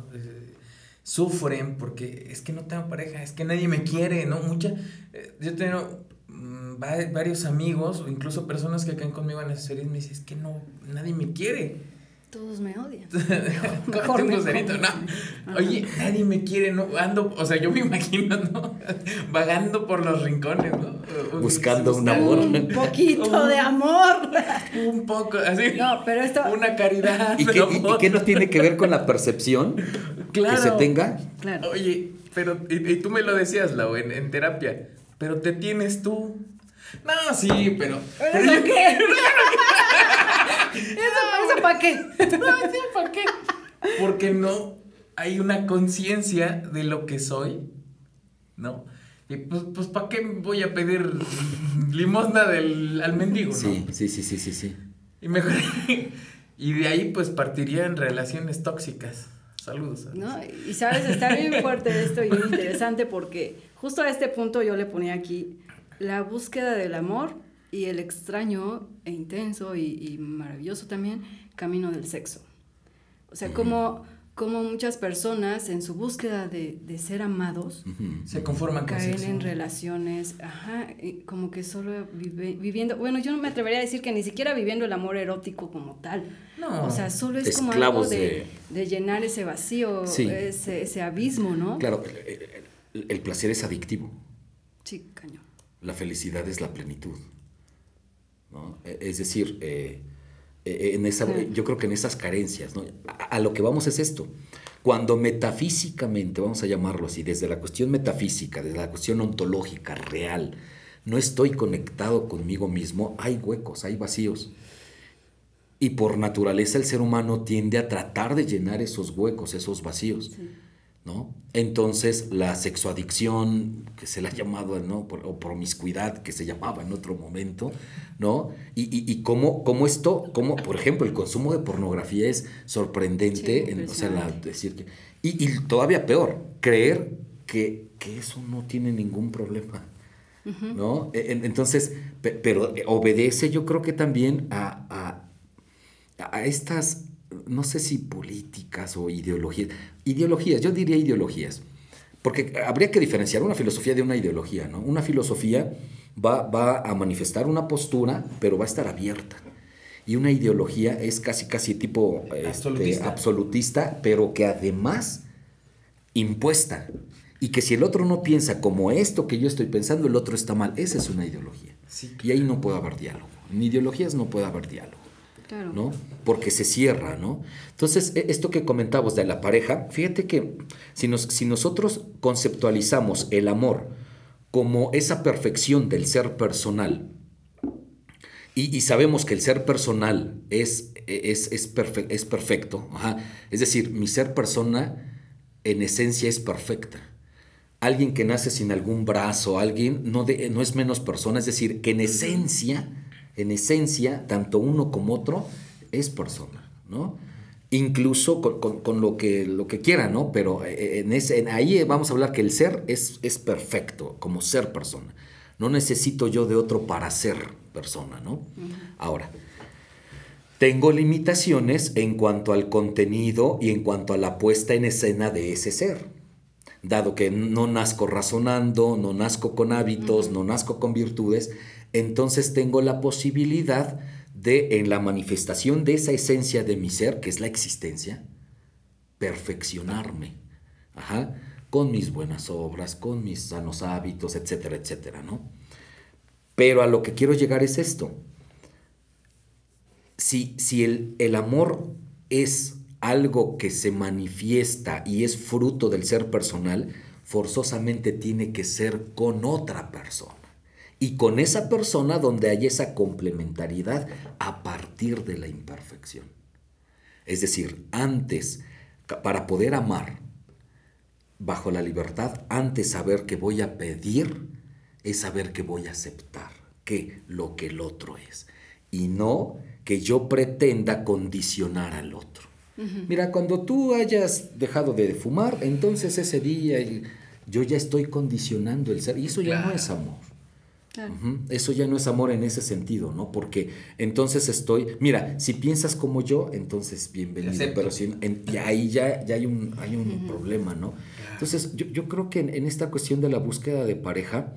sufren porque es que no tengo pareja, es que nadie me quiere, ¿no? Mucha, eh, yo tengo mm, varios amigos o incluso personas que caen conmigo en las series me dicen, es que no, nadie me quiere. Todos me odian. [LAUGHS] no. Oye, nadie me quiere, ¿no? Ando, o sea, yo me [LAUGHS] imagino, ¿no? Vagando por los rincones, ¿no? Buscando un amor. Un poquito de amor. Un poco, así. No, pero esto. Una caridad. ¿Y qué, y, qué no tiene que ver con la percepción que se tenga? Claro. Oye, pero, y, tú me lo decías, Lau, en, en terapia, pero te tienes tú. No, sí, pero. ¿Pero, eso qué? [LAUGHS] ¿Eso, para qué? No, sí, ¿para qué? Porque no hay una conciencia de lo que soy, ¿no? Y pues, pues ¿para qué voy a pedir limosna del, al mendigo, no? Sí, sí, sí, sí, sí, sí. Y mejor. [LAUGHS] y de ahí, pues partiría en relaciones tóxicas. Saludos. ¿No? Y sabes, está bien fuerte esto y muy interesante porque justo a este punto yo le ponía aquí la búsqueda del amor y el extraño e intenso y, maravilloso también camino del sexo. O sea, como, como muchas personas en su búsqueda de, ser amados se conforman con caen en relaciones, ajá, como que solo viviendo, bueno, yo no me atrevería a decir que ni siquiera viviendo el amor erótico como tal. No. O sea, solo es como algo de, llenar ese vacío, ese, ese, abismo, ¿no? Claro, el placer es adictivo. Sí, cañón la felicidad es la plenitud. E, es decir, eh, eh, en esa, yo creo que en esas carencias, a, lo que vamos es esto. Cuando metafísicamente, vamos a llamarlo así, desde la cuestión metafísica, desde la cuestión ontológica, real, no estoy conectado conmigo mismo, hay huecos, hay vacíos. Y por naturaleza el ser humano tiende a tratar de llenar esos huecos, esos vacíos. Entonces, la sexoadicción, que se le ha llamado, ¿no? o promiscuidad, que se llamaba en otro momento, ¿no? Y, y, cómo, esto, como por ejemplo, el consumo de pornografía es sorprendente, en, o sea, decir que... Y, todavía peor, creer que, eso no tiene ningún problema, ¿no? E, entonces, pero obedece yo creo que también a, a, a estas no sé si políticas o ideologías, ideologías, yo diría ideologías, porque habría que diferenciar una filosofía de una ideología, ¿no? Una filosofía va, va a manifestar una postura, pero va a estar abierta. Y una ideología es casi, casi tipo este, absolutista. pero que además impuesta. Y que si el otro no piensa como esto que yo estoy pensando, el otro está mal. Esa es una ideología. Y ahí no puede haber diálogo. En ideologías no puede haber diálogo. ¿No? Porque se cierra, ¿no? Entonces, e, esto que comentabas de la pareja, fíjate que si, nos, si nosotros conceptualizamos el amor como esa perfección del ser personal, y, sabemos que el ser personal es, es, es, es perfecto, es decir, mi ser persona en esencia es perfecta. Alguien que nace sin algún brazo, alguien no, no es menos persona, es decir, que en esencia en esencia, tanto uno como otro es persona, ¿no? Incluso con, lo, que, lo que quiera, ¿no? Pero eh, en ese, ahí vamos a hablar que el ser es, es perfecto, como ser persona. No necesito yo de otro para ser persona, ¿no? Ahora, tengo limitaciones en cuanto al contenido y en cuanto a la puesta en escena de ese ser. Dado que no nazco razonando, no nazco con hábitos, no nazco con virtudes, entonces tengo la posibilidad de, en la manifestación de esa esencia de mi ser, que es la existencia, perfeccionarme. Con mis buenas obras, con mis sanos hábitos, etcétera, etcétera, ¿no? Pero a lo que quiero llegar es esto. Si, si el, el amor es algo que se manifiesta y es fruto del ser personal, forzosamente tiene que ser con otra persona. Y con esa persona donde hay esa complementariedad a partir de la imperfección. Es decir, antes, para poder amar, bajo la libertad, antes saber que voy a pedir, es saber que voy a aceptar, que lo que el otro es. Y no que yo pretenda condicionar al otro. Mira, cuando tú hayas dejado de fumar, entonces ese día yo ya estoy condicionando el ser. Y eso ya no es amor. Eso ya no es amor en ese sentido, ¿no? Porque entonces estoy, mira, si piensas como yo, entonces bienvenido, pero si, y ahí ya, ya hay un, hay un problema, ¿no? Entonces yo, yo, creo que en, esta cuestión de la búsqueda de pareja,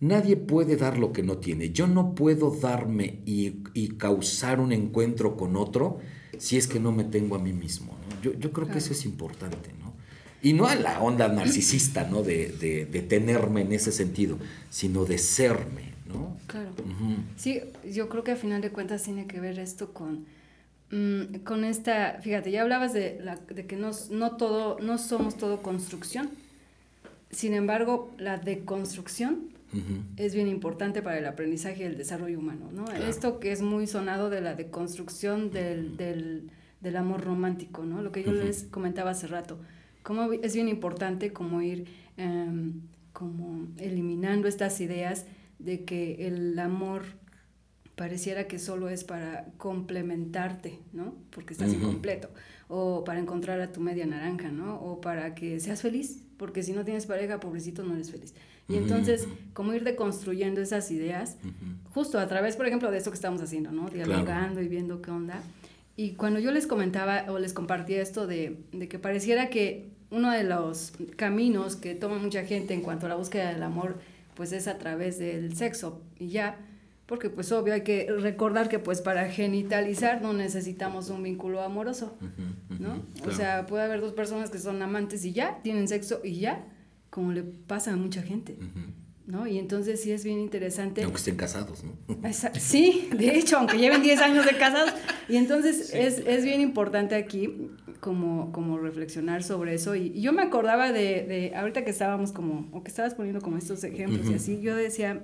nadie puede dar lo que no tiene. Yo no puedo darme y, y causar un encuentro con otro si es que no me tengo a mí mismo, ¿no? Yo, yo creo que eso es importante, ¿no? Y no a la onda narcisista, ¿no? De, de, tenerme en ese sentido, sino de serme, ¿no? Claro. Sí, yo creo que a final de cuentas tiene que ver esto con, mm, con esta, fíjate, ya hablabas de, la, de que no, no, todo, no somos todo construcción. Sin embargo, la deconstrucción es bien importante para el aprendizaje y el desarrollo humano, ¿no? Esto que es muy sonado de la deconstrucción del, del, del amor romántico, ¿no? Lo que yo les comentaba hace rato cómo es bien importante como ir em, como eliminando estas ideas de que el amor pareciera que solo es para complementarte, ¿no? Porque estás incompleto. O para encontrar a tu media naranja, ¿no? O para que seas feliz, porque si no tienes pareja, pobrecito, no eres feliz. Y entonces, como ir deconstruyendo esas ideas, justo a través, por ejemplo, de esto que estamos haciendo, ¿no? Dialogando y viendo qué onda. Y cuando yo les comentaba o les compartía esto de, de que pareciera que uno de los caminos que toma mucha gente en cuanto a la búsqueda del amor, pues es a través del sexo y ya, porque pues obvio hay que recordar que pues para genitalizar no necesitamos un vínculo amoroso, ¿no? O sea, puede haber dos personas que son amantes y ya, tienen sexo y ya, como le pasa a mucha gente. ¿no? Y entonces sí es bien interesante. Aunque estén casados, ¿no? Sí, de hecho, aunque lleven 10 años de casados. Y entonces es, es, bien importante aquí como, como reflexionar sobre eso. Y, yo me acordaba de, de, ahorita que estábamos como, o que estabas poniendo como estos ejemplos y así, yo decía,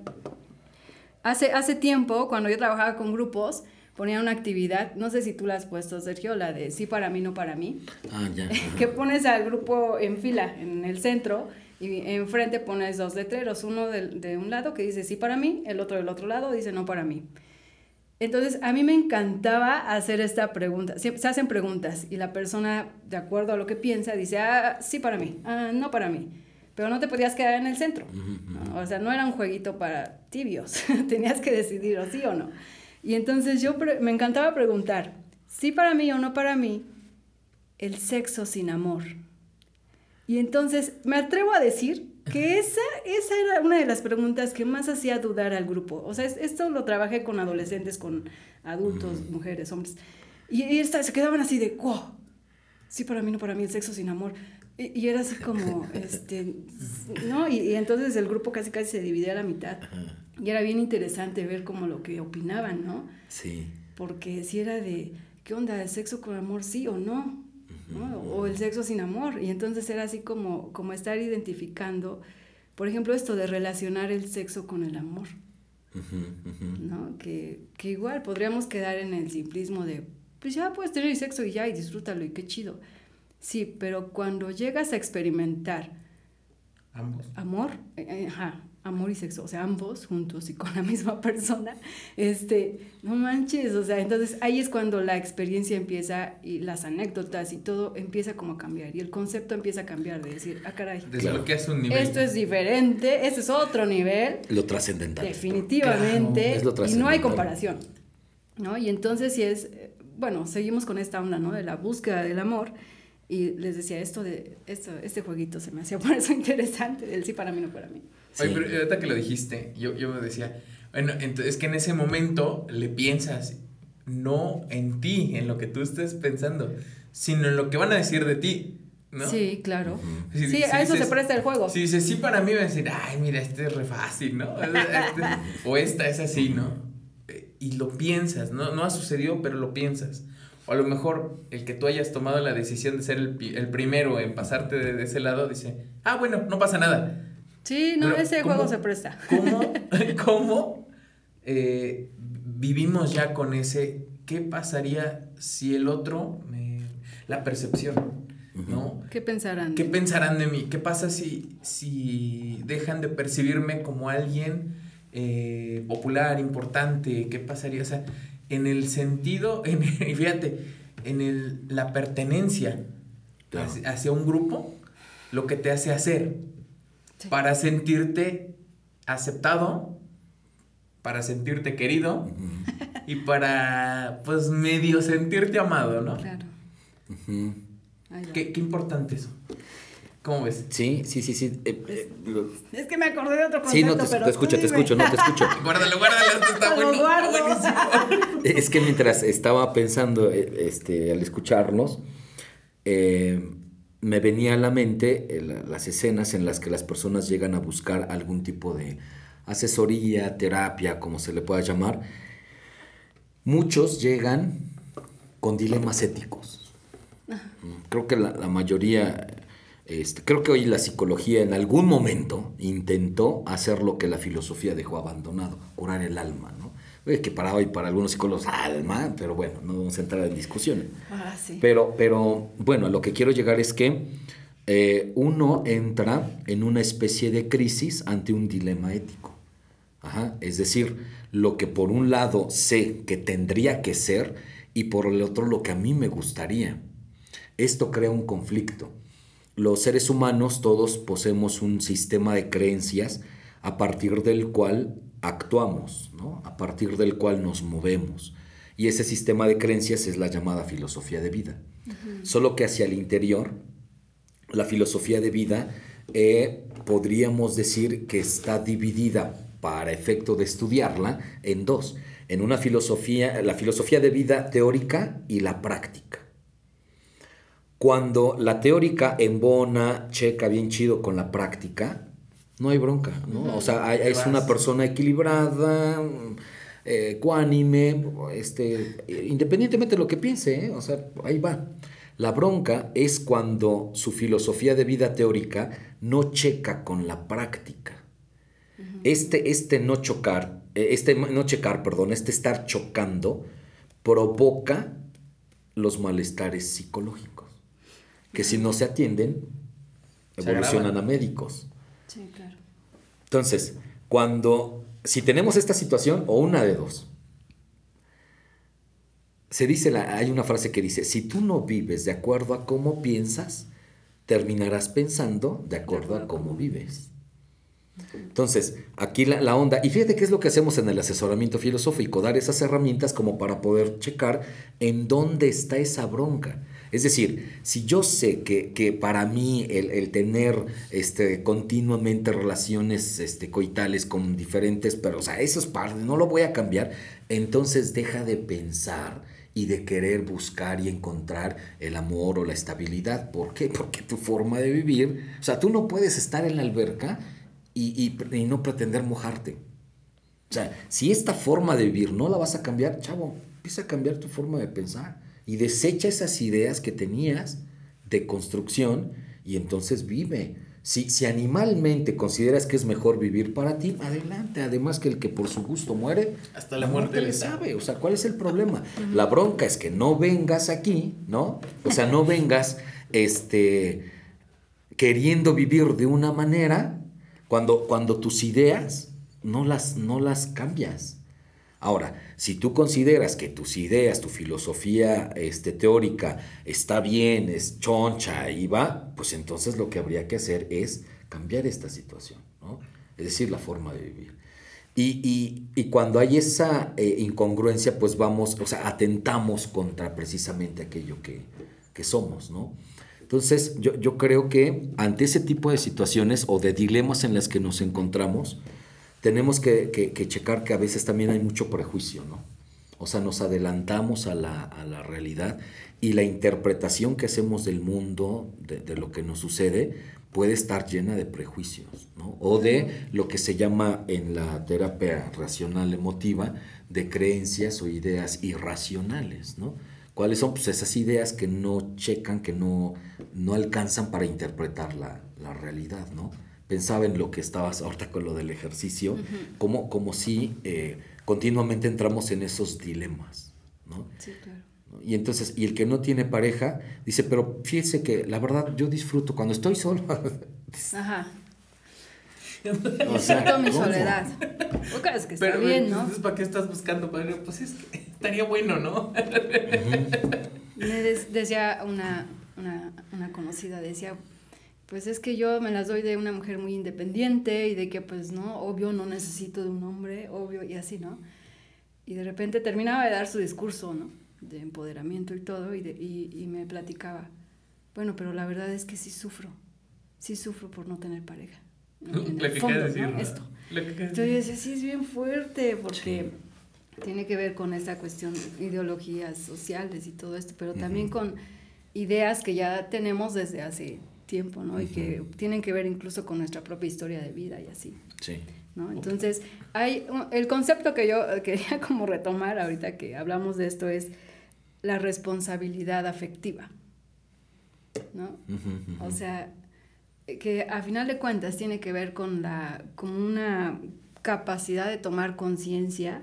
hace, hace tiempo, cuando yo trabajaba con grupos, ponía una actividad, no sé si tú la has puesto, Sergio, la de sí para mí, no para mí. Ah, ya. [LAUGHS] que pones al grupo en fila, en el centro, y enfrente pones dos letreros, uno de, de, un lado que dice sí para mí, el otro del otro lado dice no para mí. Entonces, a mí me encantaba hacer esta pregunta. Se, hacen preguntas y la persona, de acuerdo a lo que piensa, dice, ah, sí para mí, ah, no para mí. Pero no te podías quedar en el centro. O sea, no era un jueguito para tibios. [LAUGHS] Tenías que decidir o sí o no. Y entonces yo me encantaba preguntar, sí para mí o no para mí, el sexo sin amor. Y entonces me atrevo a decir que esa, esa era una de las preguntas que más hacía dudar al grupo. O sea, esto lo trabajé con adolescentes, con adultos, mujeres, hombres. Y, y se quedaban así de, wow, sí, para mí, no para mí, el sexo sin amor. Y, era así como, [LAUGHS] este, ¿no? Y, entonces el grupo casi casi se dividía a la mitad. Y era bien interesante ver como lo que opinaban, ¿no? Sí. Porque si era de, ¿qué onda? ¿El sexo con amor sí o no? O el sexo sin amor. Y entonces era así como, como estar identificando, por ejemplo, esto de relacionar el sexo con el amor. ¿no? Que, que, igual podríamos quedar en el simplismo de, pues ya puedes tener sexo y ya, y disfrútalo, y qué chido. Sí, pero cuando llegas a experimentar Ambos. amor, eh, eh, ajá, amor y sexo, o sea, ambos juntos y con la [LAUGHS] misma persona, este, no manches, o sea, entonces ahí es cuando la experiencia empieza y las anécdotas y todo empieza como a cambiar y el concepto empieza a cambiar de decir, ah, caray, desbloqueas un nivel. Esto es diferente, este es otro nivel. Lo trascendental. Definitivamente. es lo y no hay comparación, ¿no? Y entonces si es, bueno, seguimos con esta onda, ¿no? De la búsqueda del amor. Y les decía, esto de, esto, este jueguito se me hacía por eso [LAUGHS] interesante, el sí para mí, no para mí. Oye, pero ahorita que lo dijiste, yo, yo me decía, bueno, es que en ese momento le piensas no en ti, en lo que tú estés pensando, sino en lo que van a decir de ti. ¿no? Sí, claro. sí, a eso se presta el juego. Si dices sí para mí, va a decir, ay, mira, este es re fácil, ¿no? Este, [LAUGHS] o esta es así, ¿no? Y lo piensas, ¿no? No ha sucedido, pero lo piensas. O a lo mejor el que tú hayas tomado la decisión de ser el, el primero en pasarte de, de, ese lado, dice, ah, bueno, no pasa nada. Sí, no, ese juego se presta. ¿Cómo, [LAUGHS] cómo eh, vivimos ya con ese, qué pasaría si el otro, me, la percepción, ¿no? ¿Qué pensarán? ¿Qué pensarán de mí? ¿Qué pasa si, si dejan de percibirme como alguien eh, popular, importante? ¿Qué pasaría? O sea, en el sentido, [LAUGHS] en, fíjate, en el, la pertenencia hacia un grupo, lo que te hace hacer para sentirte aceptado, para sentirte querido y para, pues, medio sentirte amado, ¿no? Claro. ¿Qué, importante eso. ¿Cómo ves? Sí, sí, sí, sí. Eh, eh, es, que me acordé de otro concepto, Sí, no, te, te escucho, te escucho, no, te escucho. [LAUGHS] guárdalo, guárdalo, esto está [LAUGHS] bueno. buenísimo. Es que mientras estaba pensando, eh, este, al escucharnos, eh, me venía a la mente eh, las escenas en las que las personas llegan a buscar algún tipo de asesoría, terapia, como se le pueda llamar. Muchos llegan con dilemas éticos. Creo que la, mayoría, este, creo que hoy la psicología en algún momento intentó hacer lo que la filosofía dejó abandonado, curar el alma, ¿no? Que para hoy, para algunos psicólogos, alma, pero bueno, no vamos a entrar en discusiones. Ah, pero, pero, bueno, lo que quiero llegar es que eh, uno entra en una especie de crisis ante un dilema ético. Es decir, lo que por un lado sé que tendría que ser y por el otro lo que a mí me gustaría. Esto crea un conflicto. Los seres humanos todos poseemos un sistema de creencias a partir del cual actuamos, ¿no? a partir del cual nos movemos. Y ese sistema de creencias es la llamada filosofía de vida. Solo que hacia el interior, la filosofía de vida eh, podríamos decir que está dividida para efecto de estudiarla en dos. En una filosofía, la filosofía de vida teórica y la práctica. Cuando la teórica embona, checa bien chido con la práctica, no hay bronca, ¿no? O sea, es una persona equilibrada, eh, ecuánime, este, independientemente de lo que piense, ¿eh? o sea, ahí va. La bronca es cuando su filosofía de vida teórica no checa con la práctica. Este, este no chocar, eh, este no checar, perdón, este estar chocando provoca los malestares psicológicos, que si no se atienden, evolucionan a médicos. Sí, claro. Entonces, cuando, si tenemos esta situación, o una de dos, se dice, la, hay una frase que dice, si tú no vives de acuerdo a cómo piensas, terminarás pensando de acuerdo a cómo vives. Entonces, aquí la, la, onda, y fíjate qué es lo que hacemos en el asesoramiento filosófico, dar esas herramientas como para poder checar en dónde está esa bronca. Es decir, si yo sé que, para mí el, tener este, continuamente relaciones este, coitales con diferentes, pero o sea, eso es parte, no lo voy a cambiar, entonces deja de pensar y de querer buscar y encontrar el amor o la estabilidad. ¿Por qué? [LAUGHS] Porque tu forma de vivir, o sea, tú no puedes estar en la alberca y, y no pretender mojarte. O sea, si esta forma de vivir no la vas a cambiar, chavo, empieza a cambiar tu forma de pensar y desecha esas ideas que tenías de construcción y entonces vive. Si, si animalmente consideras que es mejor vivir para ti, adelante. Además que el que por su gusto muere, hasta la, muerte, le sabe. O sea, ¿cuál es el problema? La bronca es que no vengas aquí, ¿no? O sea, no vengas este, queriendo vivir de una manera Cuando, cuando tus ideas no las, no las cambias. Ahora, si tú consideras que tus ideas, tu filosofía este, teórica está bien, es choncha y va, pues entonces lo que habría que hacer es cambiar esta situación, ¿no? Es decir, la forma de vivir. Y, cuando hay esa eh, incongruencia, pues vamos, o sea, atentamos contra precisamente aquello que, somos, ¿no? Entonces, yo, yo, creo que ante ese tipo de situaciones o de dilemas en las que nos encontramos, tenemos que, checar que a veces también hay mucho prejuicio, ¿no? O sea, nos adelantamos a la, realidad y la interpretación que hacemos del mundo, de, lo que nos sucede, puede estar llena de prejuicios, ¿no? O de lo que se llama en la terapia racional emotiva, de creencias o ideas irracionales, ¿no? ¿Cuáles son? Pues esas ideas que no checan, que no, no alcanzan para interpretar la, la realidad, ¿no? Pensaba en lo que estabas ahorita con lo del ejercicio, como, como si eh, continuamente entramos en esos dilemas, ¿no? Sí, claro. Y entonces, y el que no tiene pareja, dice, pero fíjese que la verdad yo disfruto cuando estoy solo. [LAUGHS] Ajá. O sea, mi soledad. es que está bien, ¿no? Entonces, ¿para qué estás buscando padre? Pues es que estaría bueno, ¿no? Me decía una, una, una conocida, decía, pues es que yo me las doy de una mujer muy independiente y de que pues no, obvio no necesito de un hombre, obvio y así, ¿no? Y de repente terminaba de dar su discurso, ¿no? De empoderamiento y todo y, y, me platicaba, bueno, pero la verdad es que sí sufro, sí sufro por no tener pareja. [LAUGHS] En el fondo, ¿no? Esto. Entonces yo decía, sí es bien fuerte porque tiene que ver con esta cuestión, ideologías sociales y todo esto, pero también con ideas que ya tenemos desde hace tiempo, ¿no? Y que tienen que ver incluso con nuestra propia historia de vida y así. Sí. ¿no? Entonces, hay el concepto que yo quería [LAUGHS] como retomar ahorita que hablamos de esto es la responsabilidad afectiva, ¿no? O sea, que a final de cuentas tiene que ver con la con una capacidad de tomar conciencia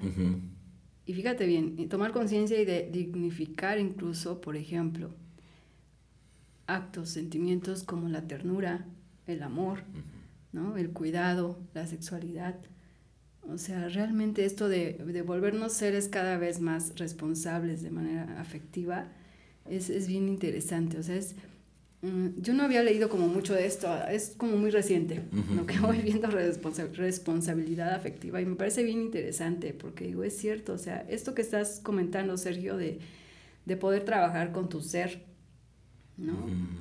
y fíjate bien, tomar conciencia y de dignificar incluso, por ejemplo, actos, sentimientos como la ternura, el amor, ¿no? el cuidado, la sexualidad. O sea, realmente esto de, de, volvernos seres cada vez más responsables de manera afectiva es, es bien interesante. O sea, es, mm, yo no había leído como mucho de esto, es como muy reciente lo [LAUGHS] que voy viendo responsabilidad afectiva y me parece bien interesante porque digo, es cierto, o sea, esto que estás comentando, Sergio, de, de poder trabajar con tu ser, ¿no?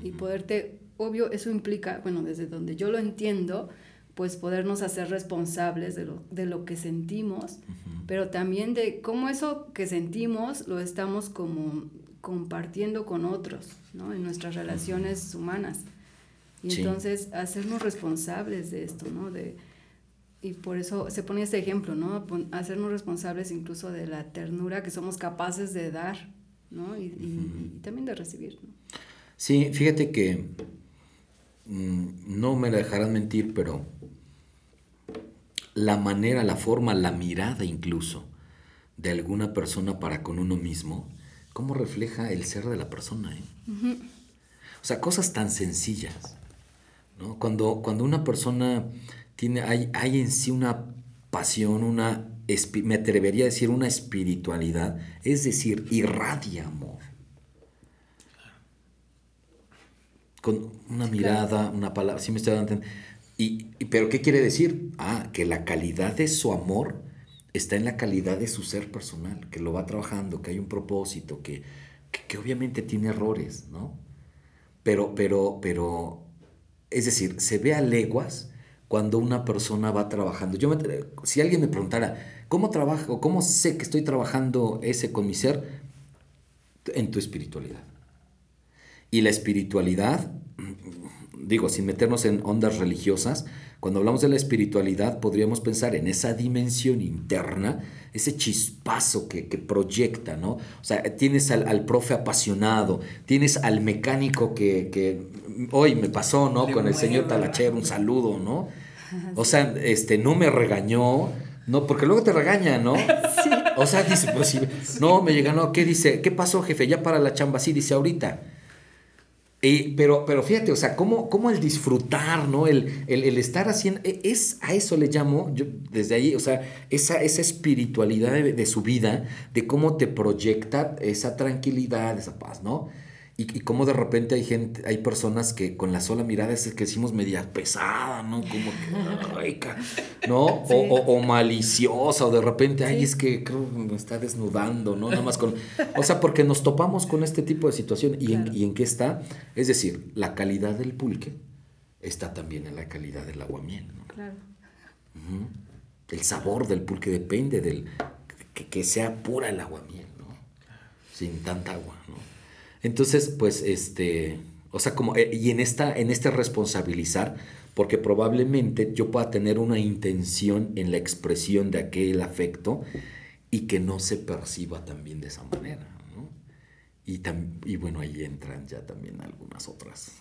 Y poderte, obvio, eso implica, bueno, desde donde yo lo entiendo, pues podernos hacer responsables de lo, de lo que sentimos, pero también de cómo eso que sentimos lo estamos como compartiendo con otros, ¿no? En nuestras relaciones humanas. Y entonces hacernos responsables de esto, ¿no? De, y por eso se pone este ejemplo, ¿no? Hacernos responsables incluso de la ternura que somos capaces de dar, ¿no? Y, y también de recibir, ¿no? Sí, fíjate que mm, no me dejarán mentir, pero la manera, la forma, la mirada incluso de alguna persona para con uno mismo, cómo refleja el ser de la persona. Eh? O sea, cosas tan sencillas. ¿no? Cuando, cuando una persona tiene, hay, hay en sí una pasión, una, me atrevería a decir una espiritualidad, es decir, irradia amor. Con una mirada, una palabra, sí me estoy dando y, pero ¿qué quiere decir? Ah, que la calidad de su amor está en la calidad de su ser personal, que lo va trabajando, que hay un propósito, que, que, obviamente tiene errores, ¿no? Pero, pero, pero, es decir, se ve a leguas cuando una persona va trabajando. Yo si alguien me preguntara, ¿cómo trabajo, cómo sé que estoy trabajando ese con mi ser? En tu espiritualidad. Y la espiritualidad, digo, sin meternos en ondas religiosas, cuando hablamos de la espiritualidad podríamos pensar en esa dimensión interna, ese chispazo que, proyecta, ¿no? O sea, tienes al, profe apasionado, tienes al mecánico que, hoy me pasó, ¿no? Con el señor Talachero, un saludo, ¿no? [LAUGHS] O sea, este, no me regañó, no, porque luego te regaña, ¿no? [LAUGHS] Sí. O sea, dice, pues no, me llega, no, ¿qué dice? ¿Qué pasó, jefe? Ya para la chamba, sí, dice ahorita pero, pero fíjate, o sea, cómo, cómo el disfrutar, ¿no? El, el, estar haciendo, e, es, a eso le llamo, yo desde ahí, o sea, esa, esa espiritualidad de, su vida, de cómo te proyecta esa tranquilidad, esa paz, ¿no? Y, y cómo de repente hay gente, hay personas que con la sola mirada es que decimos media pesada, ¿no? Como que, [LAUGHS] ¿no? O, o, maliciosa, o de repente, ay, es que creo que me está desnudando, ¿no? Nada más con... O sea, porque nos topamos con este tipo de situación. ¿Y, en, ¿Y en qué está? Es decir, la calidad del pulque está también en la calidad del aguamiel, ¿no? Claro. El sabor del pulque depende del... Que, que sea pura el aguamiel, ¿no? Sin tanta agua. Entonces, pues, este, o sea, como, eh, y en, esta, en este responsabilizar, porque probablemente yo pueda tener una intención en la expresión de aquel afecto y que no se perciba también de esa manera, ¿no? Y, y bueno, ahí entran ya también algunas otras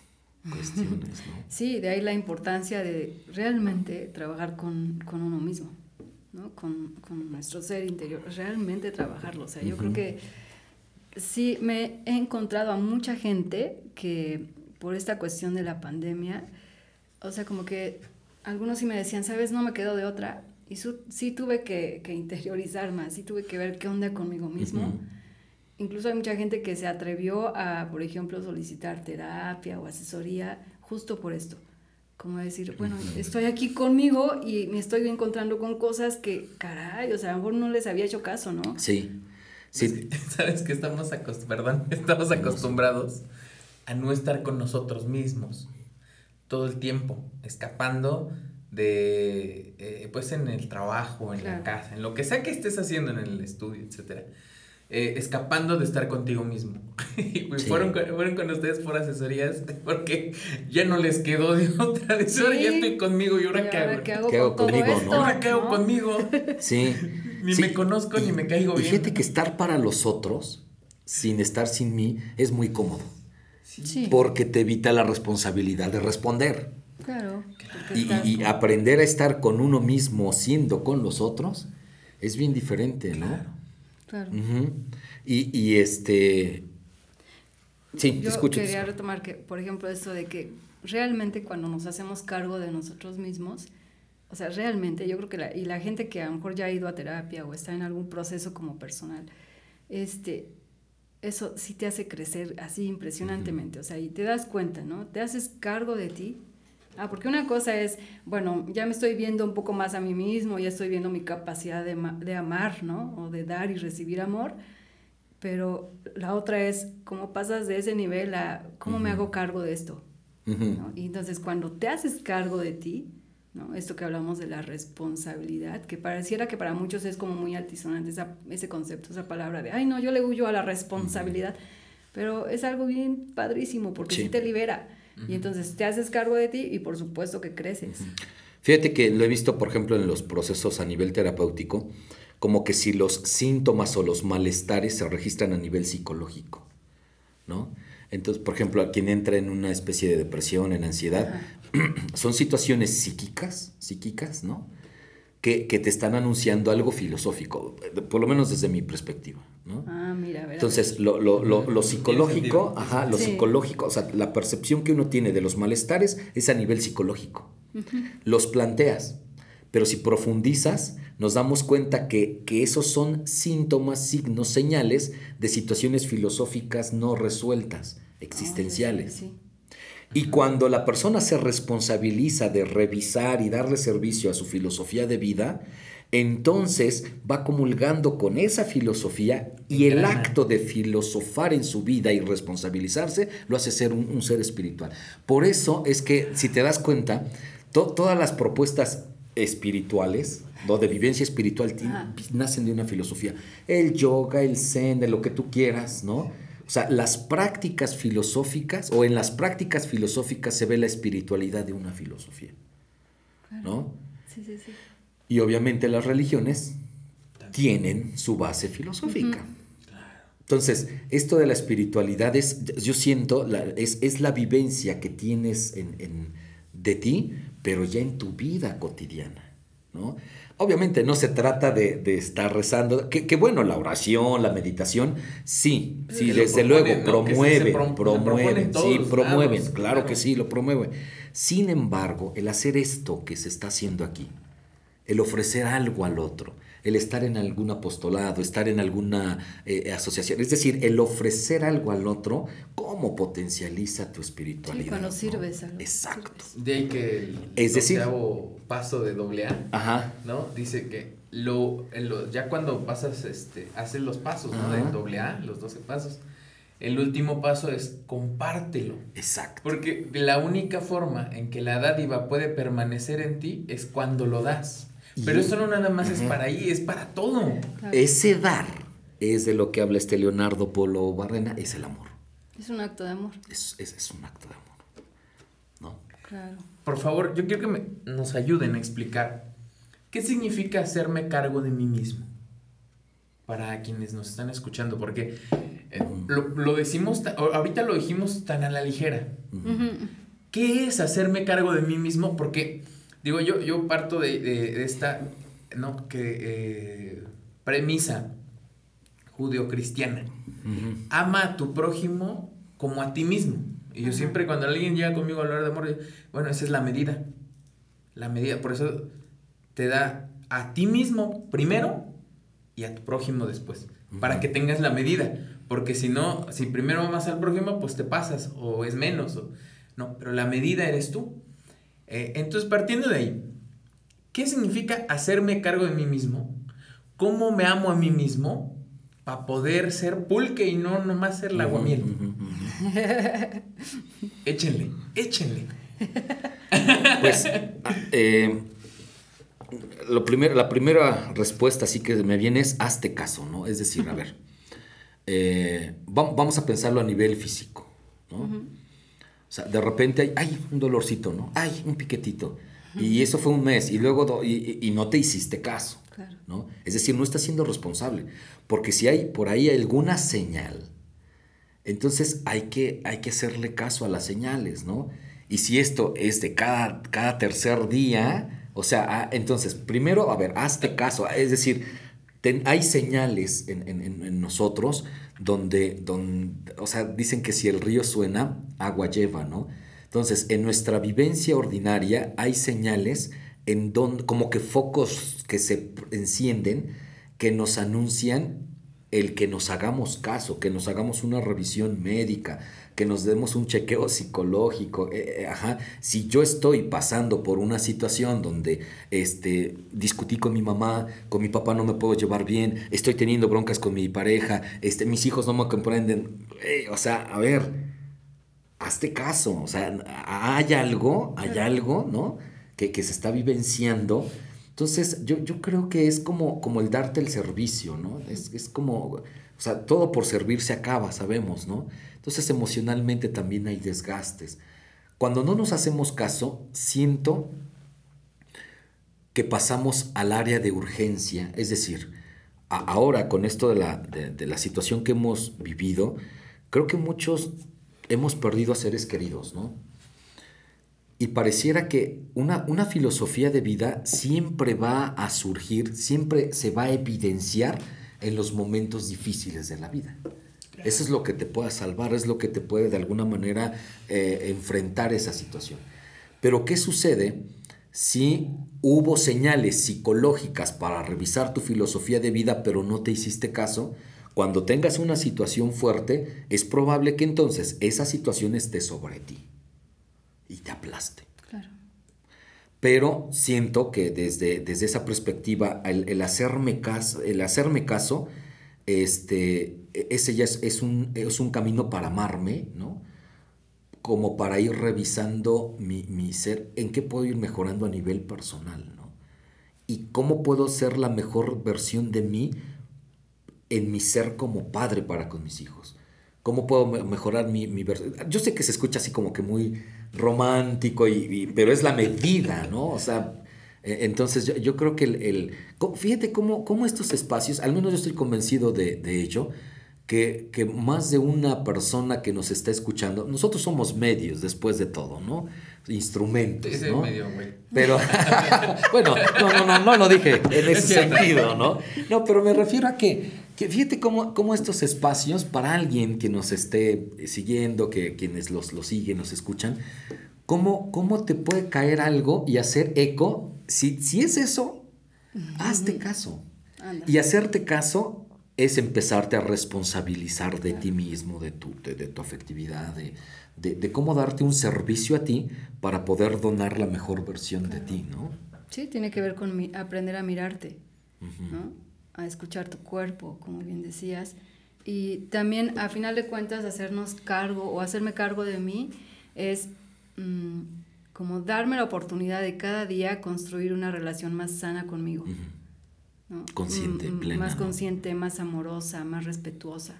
cuestiones, ¿no? Sí, de ahí la importancia de realmente trabajar con, con uno mismo, ¿no? Con, con, nuestro ser interior, realmente trabajarlo. O sea, yo creo que sí me he encontrado a mucha gente que por esta cuestión de la pandemia, o sea, como que algunos sí me decían, sabes, no me quedo de otra. Y sí tuve que, interiorizar más, sí tuve que ver qué onda conmigo mismo. Incluso hay mucha gente que se atrevió a, por ejemplo, solicitar terapia o asesoría justo por esto. Como decir, bueno, estoy aquí conmigo y me estoy encontrando con cosas que, caray, o sea, a lo mejor no les había hecho caso, ¿no? Sí. Sí. [LAUGHS] ¿Sabes que estamos, [LAUGHS] estamos acostumbrados a no estar con nosotros mismos todo el tiempo, escapando de, eh, pues en el trabajo, en la casa, en lo que sea que estés haciendo en el estudio, etcétera. Eh, escapando de estar contigo mismo. [LAUGHS] y fueron, fueron, con ustedes por asesorías [LAUGHS] porque ya no les quedó de otra. De ahora ya estoy conmigo y ahora, qué hago. ¿Qué hago, conmigo? Ahora qué hago conmigo. [LAUGHS] Sí. Ni me conozco ni me caigo bien. Fíjate que estar para los otros, sin estar sin mí, es muy cómodo. Sí. Porque te evita la responsabilidad de responder. Claro. Y, aprender a estar con uno mismo siendo con los otros es bien diferente, ¿no? Claro. Y, y, este. Sí, Yo escucho. Quería retomar que, por ejemplo, esto de que realmente cuando nos hacemos cargo de nosotros mismos, o sea, realmente yo creo que la, y la gente que a lo mejor ya ha ido a terapia o está en algún proceso como personal, este, eso sí te hace crecer así impresionantemente, o sea, y te das cuenta, ¿no? Te haces cargo de ti. Ah, porque una cosa es, bueno, ya me estoy viendo un poco más a mí mismo, ya estoy viendo mi capacidad de, de amar, ¿no? O de dar y recibir amor, pero la otra es cómo pasas de ese nivel a cómo me hago cargo de esto. ¿no? Y entonces cuando te haces cargo de ti, ¿no? Esto que hablamos de la responsabilidad, que pareciera que para muchos es como muy altisonante ese concepto, esa palabra de, ay, no, yo le huyo a la responsabilidad, pero es algo bien padrísimo porque sí, te libera. Y entonces te haces cargo de ti y por supuesto que creces. Fíjate que lo he visto, por ejemplo, en los procesos a nivel terapéutico, como que si los síntomas o los malestares se registran a nivel psicológico, ¿no? Entonces, por ejemplo, a quien entra en una especie de depresión, en ansiedad, [CLEARS THROAT] son situaciones psíquicas, psíquicas, ¿no? Que, te están anunciando algo filosófico, por lo menos desde mi perspectiva, ¿no? Ah, mira, a ver, Entonces, lo, lo, lo, lo, psicológico, ajá, lo psicológico, o sea, la percepción que uno tiene de los malestares es a nivel psicológico. Los planteas, pero si profundizas, nos damos cuenta que, que, esos son síntomas, signos, señales de situaciones filosóficas no resueltas, existenciales. sí, sí. Y cuando la persona se responsabiliza de revisar y darle servicio a su filosofía de vida, entonces va comulgando con esa filosofía y el acto de filosofar en su vida y responsabilizarse lo hace ser un, un ser espiritual. Por eso es que, si te das cuenta, to todas las propuestas espirituales, ¿no? de vivencia espiritual, nacen de una filosofía. El yoga, el zen, de lo que tú quieras, ¿no? O sea, las prácticas filosóficas, o en las prácticas filosóficas se ve la espiritualidad de una filosofía. ¿No? Sí, sí, sí. Y obviamente las religiones tienen su base filosófica. Entonces, esto de la espiritualidad es, yo siento, la, es, es, la vivencia que tienes en, en, de ti, pero ya en tu vida cotidiana. ¿no? Obviamente no se trata de, estar rezando, que, bueno, la oración, la meditación, sí, sí, desde luego, promueve, promueven, sí, promueven, claro, que sí, lo promueven. Sin embargo, el hacer esto que se está haciendo aquí, el ofrecer algo al otro, el estar en algún apostolado, estar en alguna eh, asociación. Es decir, el ofrecer algo al otro, ¿cómo potencializa tu espiritualidad? Sí, cuando sirves algo. Exacto. De ahí que el es decir, paso de doble A, Ajá. ¿no? Dice que lo, ya cuando pasas, este, haces los pasos, ¿no? De doble A, los 12 pasos. El último paso es compártelo. Exacto. Porque la única forma en que la dádiva puede permanecer en ti es cuando lo das. Pero eso no nada más es para ahí, es para todo. Ese dar es de lo que habla este Leonardo Polo Barrena, es el amor. Es un acto de amor. Es, es, un acto de amor. ¿No? Claro. Por favor, yo quiero que nos ayuden a explicar qué significa hacerme cargo de mí mismo. Para quienes nos están escuchando, porque eh, lo, decimos, ahorita lo dijimos tan a la ligera. ¿Qué es hacerme cargo de mí mismo? Porque Digo, yo, yo parto de, esta, ¿no? Que, eh, premisa judeocristiana. cristiana Ama a tu prójimo como a ti mismo. Y yo siempre cuando alguien llega conmigo a hablar de amor, bueno, esa es la medida. La medida, por eso te da a ti mismo primero y a tu prójimo después. Para que tengas la medida. Porque si no, si primero amas al prójimo, pues te pasas o es menos. no, pero la medida eres tú. Eh, entonces, partiendo de ahí, ¿qué significa hacerme cargo de mí mismo? ¿Cómo me amo a mí mismo? Para poder ser pulque y no nomás ser la aguamiel. [LAUGHS] échenle, échenle. [LAUGHS] Pues, eh, lo la primera respuesta así que me viene es hazte caso, ¿no? Es decir, a ver, eh, vamos a pensarlo a nivel físico, ¿no? O sea, de repente hay, un dolorcito, ¿no? Hay un piquetito. Y eso fue un mes y luego y, no te hiciste caso, ¿no? Es decir, no estás siendo responsable, porque si hay por ahí alguna señal, entonces hay que, hay que hacerle caso a las señales, ¿no? Y si esto es de cada, cada tercer día, o sea, ah, entonces, primero, a ver, hazte caso, es decir, hay señales en, en nosotros donde, o sea, dicen que si el río suena, agua lleva, ¿no? Entonces, en nuestra vivencia ordinaria hay señales en donde, como que focos que se encienden, que nos anuncian el que nos hagamos caso, que nos hagamos una revisión médica, que nos demos un chequeo psicológico. Eh, eh, ajá. Si yo estoy pasando por una situación donde este, discutí con mi mamá, con mi papá no me puedo llevar bien, estoy teniendo broncas con mi pareja, este, mis hijos no me comprenden, eh, o sea, a ver, hazte caso, o sea, hay algo, hay algo, ¿no? Que, se está vivenciando. Entonces, yo, yo creo que es como, como el darte el servicio, ¿no? Es, es como, o sea, todo por servir se acaba, sabemos, ¿no? Entonces emocionalmente también hay desgastes. Cuando no nos hacemos caso, siento que pasamos al área de urgencia, es decir, ahora con esto de la, de, la, situación que hemos vivido, creo que muchos hemos perdido a seres queridos, ¿no? Y pareciera que una, una filosofía de vida siempre va a surgir, siempre se va a evidenciar en los momentos difíciles de la vida. Eso es lo que te pueda salvar, es lo que te puede de alguna manera eh, enfrentar esa situación. Pero ¿qué sucede si hubo señales psicológicas para revisar tu filosofía de vida pero no te hiciste caso? Cuando tengas una situación fuerte, es probable que entonces esa situación esté sobre ti y te aplaste. Pero siento que desde, desde esa perspectiva, el, hacerme caso, el hacerme caso este, e, ese ya es, un, es un camino para amarme, ¿no? Como para ir revisando mi, mi, ser, en qué puedo ir mejorando a nivel personal, ¿no? Y cómo puedo ser la mejor versión de mí en mi ser como padre para con mis hijos. ¿Cómo puedo mejorar mi, mi versión? Yo sé que se escucha así como que muy romántico, y, pero es la medida, ¿no? O sea, e, entonces yo, creo que el, fíjate cómo, cómo, estos espacios, al menos yo estoy convencido de, de ello, que, que, más de una persona que nos está escuchando, nosotros somos medios después de todo, ¿no? Instrumentos, ¿no? medio. Pero, [LAUGHS] bueno, no, no, no, no lo dije en ese sentido, ¿no? No, pero me refiero a que, que fíjate cómo, cómo, estos espacios, para alguien que nos esté siguiendo, que quienes los, los siguen, nos escuchan, cómo, cómo te puede caer algo y hacer eco. Si, si es eso, hazte caso. Anda. Y hacerte caso es empezarte a responsabilizar de ti mismo, de tu, de, de tu afectividad, de, de, de, cómo darte un servicio a ti para poder donar la mejor versión de ti, ¿no? Sí, tiene que ver con mi, aprender a mirarte, uh -huh. ¿no? A escuchar tu cuerpo, como bien decías. Y también, a final de cuentas, hacernos cargo o hacerme cargo de mí es mmm, como darme la oportunidad de cada día construir una relación más sana conmigo. Uh -huh. ¿no? Consciente, plena. Más consciente, más amorosa, más respetuosa.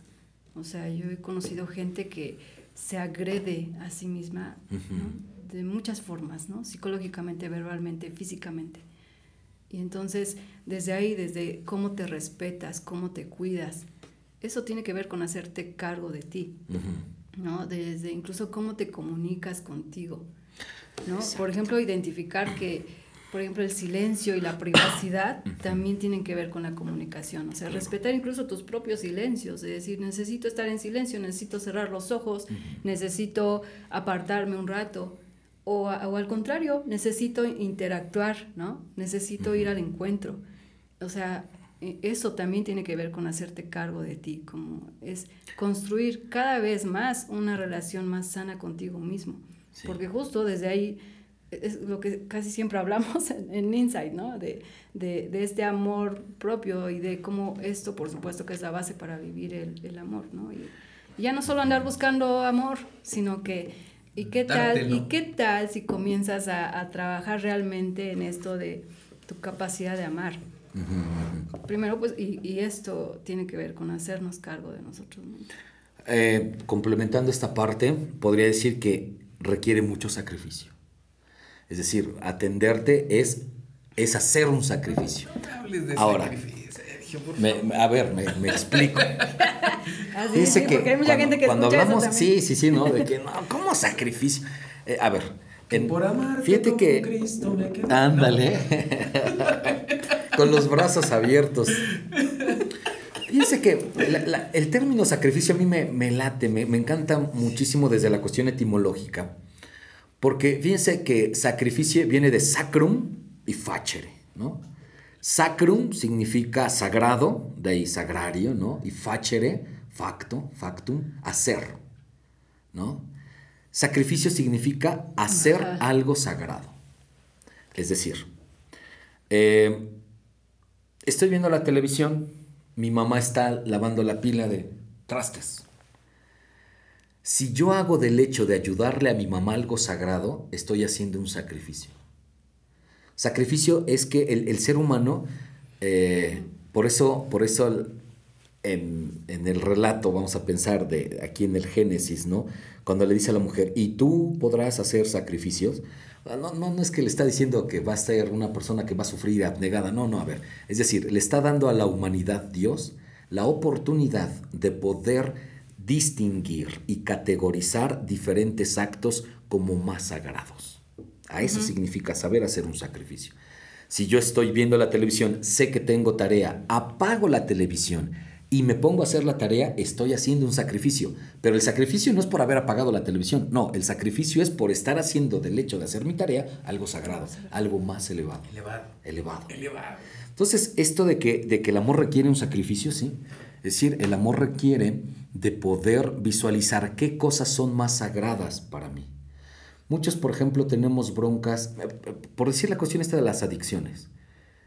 O sea, yo he conocido gente que se agrede a sí misma uh -huh. ¿no? de muchas formas, ¿no? Psicológicamente, verbalmente, físicamente. Y entonces, desde ahí, desde cómo te respetas, cómo te cuidas, eso tiene que ver con hacerte cargo de ti, uh -huh. ¿no? Desde incluso cómo te comunicas contigo, ¿no? Exacto. Por ejemplo, identificar que por ejemplo, el silencio y la privacidad también tienen que ver con la comunicación. O sea, respetar incluso tus propios silencios, es decir, necesito estar en silencio, necesito cerrar los ojos, necesito apartarme un rato. O, o al contrario, necesito interactuar, ¿no? Necesito ir al encuentro. O sea, e, eso también tiene que ver con hacerte cargo de ti, como es construir cada vez más una relación más sana contigo mismo. Sí. Porque justo desde ahí es lo que casi siempre hablamos [LAUGHS] en, en Insight, ¿no? De, de, de, este amor propio y de cómo esto, por supuesto, que es la base para vivir el, el amor, ¿no? Y, y, ya no solo andar buscando amor, sino que, ¿y qué tal, ¿y qué tal si comienzas a, a, trabajar realmente en esto de tu capacidad de amar? Uh -huh. Primero, pues, y, y, esto tiene que ver con hacernos cargo de nosotros mismos. Eh, complementando esta parte, podría decir que requiere mucho sacrificio. Es decir, atenderte es, es hacer un sacrificio. No hables de Ahora, sacrificio, Sergio, por me, me, a ver, me, me explico. [LAUGHS] Así, Dice sí, que porque hay mucha cuando, gente que cuando escucha hablamos, eso sí, sí, sí, ¿no? De que, no, ¿cómo sacrificio? Eh, a ver, en, por amarte fíjate que, Cristo me quedo. ándale, [LAUGHS] con los brazos abiertos. Fíjense que la, la, el término sacrificio a mí me, me late, me, me encanta muchísimo desde la cuestión etimológica. Porque fíjense que sacrificio viene de sacrum y facere, ¿no? Sacrum significa sagrado, de ahí sagrario, ¿no? Y facere, facto, factum, hacer, ¿no? Sacrificio significa hacer Ajá. algo sagrado. Es decir, eh, estoy viendo la televisión, mi mamá está lavando la pila de trastes. Si yo hago del hecho de ayudarle a mi mamá algo sagrado, estoy haciendo un sacrificio. Sacrificio es que el, el ser humano, eh, por eso, por eso en, en, el relato, vamos a pensar de aquí en el Génesis, ¿no? Cuando le dice a la mujer, y tú podrás hacer sacrificios, no, no, no es que le está diciendo que va a ser una persona que va a sufrir abnegada, no, no, a ver, es decir, le está dando a la humanidad Dios la oportunidad de poder distinguir y categorizar diferentes actos como más sagrados. A eso uh -huh. significa saber hacer un sacrificio. Si yo estoy viendo la televisión, sé que tengo tarea, apago la televisión y me pongo a hacer la tarea, estoy haciendo un sacrificio. Pero el sacrificio no es por haber apagado la televisión, no, el sacrificio es por estar haciendo del hecho de hacer mi tarea algo sagrado, algo más elevado. Elevado. Elevado. Elevado. Entonces, esto de que, de que el amor requiere un sacrificio, sí. Es decir, el amor requiere de poder visualizar qué cosas son más sagradas para mí. Muchos, por ejemplo, tenemos broncas, por decir la cuestión esta de las adicciones.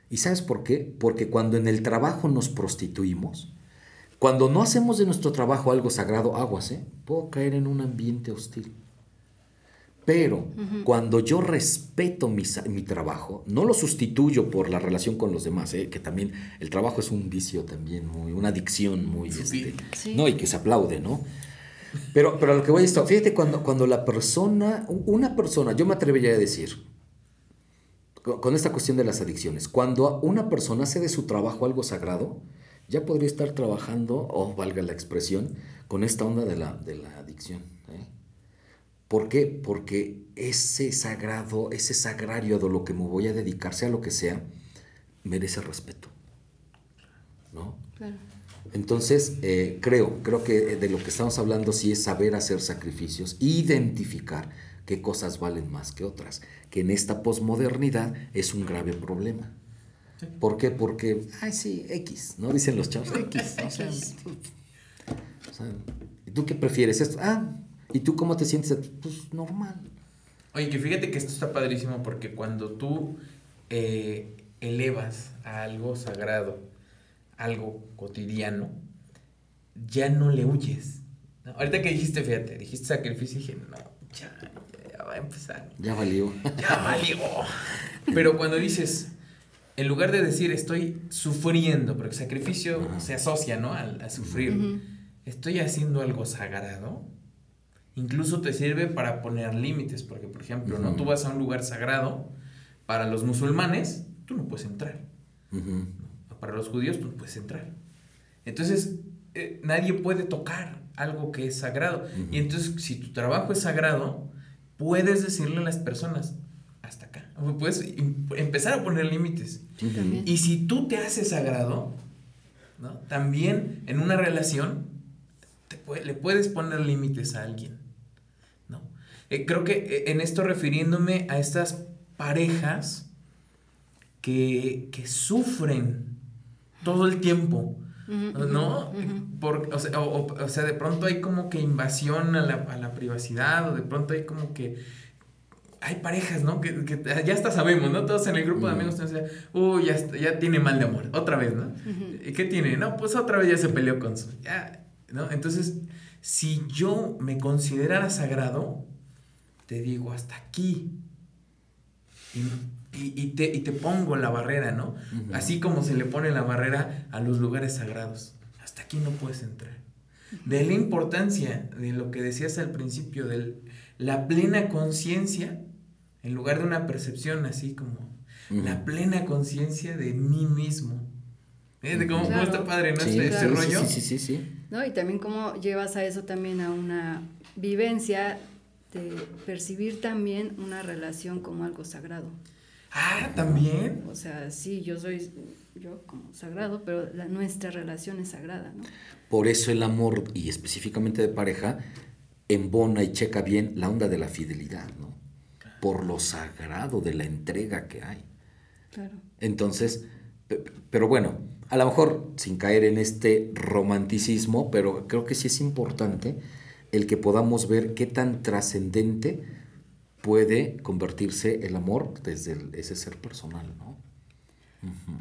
¿Y sabes por qué? Porque cuando en el trabajo nos prostituimos, cuando no hacemos de nuestro trabajo algo sagrado, aguas, ¿eh? Puedo caer en un ambiente hostil. Pero uh -huh. cuando yo respeto mi, mi, trabajo, no lo sustituyo por la relación con los demás, ¿eh? que también el trabajo es un vicio también, muy, una adicción muy... Sí. Este, sí. No, y que se aplaude, ¿no? Pero, pero a lo que voy a esto, fíjate, cuando, cuando la persona, una persona, yo me atrevería a decir, con esta cuestión de las adicciones, cuando una persona hace de su trabajo algo sagrado, ya podría estar trabajando, o valga la expresión, con esta onda de la, de la adicción. ¿eh? ¿Por qué? Porque ese sagrado, ese sagrario de lo que me voy a dedicar, sea lo que sea, merece respeto. ¿No? Claro. Entonces, eh, creo, creo que de lo que estamos hablando sí es saber hacer sacrificios, identificar qué cosas valen más que otras, que en esta posmodernidad es un grave problema. ¿Por qué? Porque, ay, sí, X, ¿no? Dicen los chavos, [LAUGHS] X. O sea, ¿y tú qué prefieres esto? Ah, ¿y tú cómo te sientes? Pues normal. Oye, que fíjate que esto está padrísimo porque cuando tú eh, elevas a algo sagrado, algo cotidiano, ya no le huyes. Ahorita que dijiste, fíjate, dijiste sacrificio, dije, no, ya, ya va a empezar. Ya valió. [LAUGHS] Ya valió. Pero cuando dices, en lugar de decir estoy sufriendo, porque sacrificio se asocia, ¿no? A, sufrir. Estoy haciendo algo sagrado. Incluso te sirve para poner límites, porque por ejemplo, ¿no? Tú vas a un lugar sagrado, para los musulmanes, tú no puedes entrar. Para los judíos, no puedes entrar. Entonces, eh, nadie puede tocar algo que es sagrado. Y entonces, si tu trabajo es sagrado, puedes decirle a las personas, hasta acá. Puedes empezar a poner límites. Y si tú te haces sagrado, ¿no? también en una relación le puedes poner límites a alguien. ¿no? Eh, creo que eh, en esto refiriéndome a estas parejas que, sufren todo el tiempo. ¿No? o, sea, o, sea, de pronto hay como que invasión a la, a la privacidad, o de pronto hay como que hay parejas, ¿no? Que, ya hasta sabemos, ¿no? Todos en el grupo de amigos te dicen, uy, ya, ya tiene mal de amor, otra vez, ¿no? ¿Y qué tiene? No, pues otra vez ya se peleó con su... Ya, ¿no? Entonces, si yo me considerara sagrado, te digo, hasta aquí. Y, te, y te, pongo la barrera, ¿no? Así como se le pone la barrera a los lugares sagrados. Hasta aquí no puedes entrar. De la importancia de lo que decías al principio, de la plena conciencia en lugar de una percepción así como la plena conciencia de mí mismo. ¿Eh? cómo, está padre, ¿no? Sí, este, rollo. Sí, sí, sí, ¿No? Y también cómo llevas a eso también a una vivencia de percibir también una relación como algo sagrado. Ah, también. O sea, sí, yo soy yo como sagrado, pero la, nuestra relación es sagrada, ¿no? Por eso el amor, y específicamente de pareja, embona y checa bien la onda de la fidelidad, ¿no? por lo sagrado de la entrega que hay. Claro. Entonces, pero bueno, a lo mejor sin caer en este romanticismo, pero creo que sí es importante el que podamos ver qué tan trascendente puede convertirse el amor desde ese ser personal, ¿no?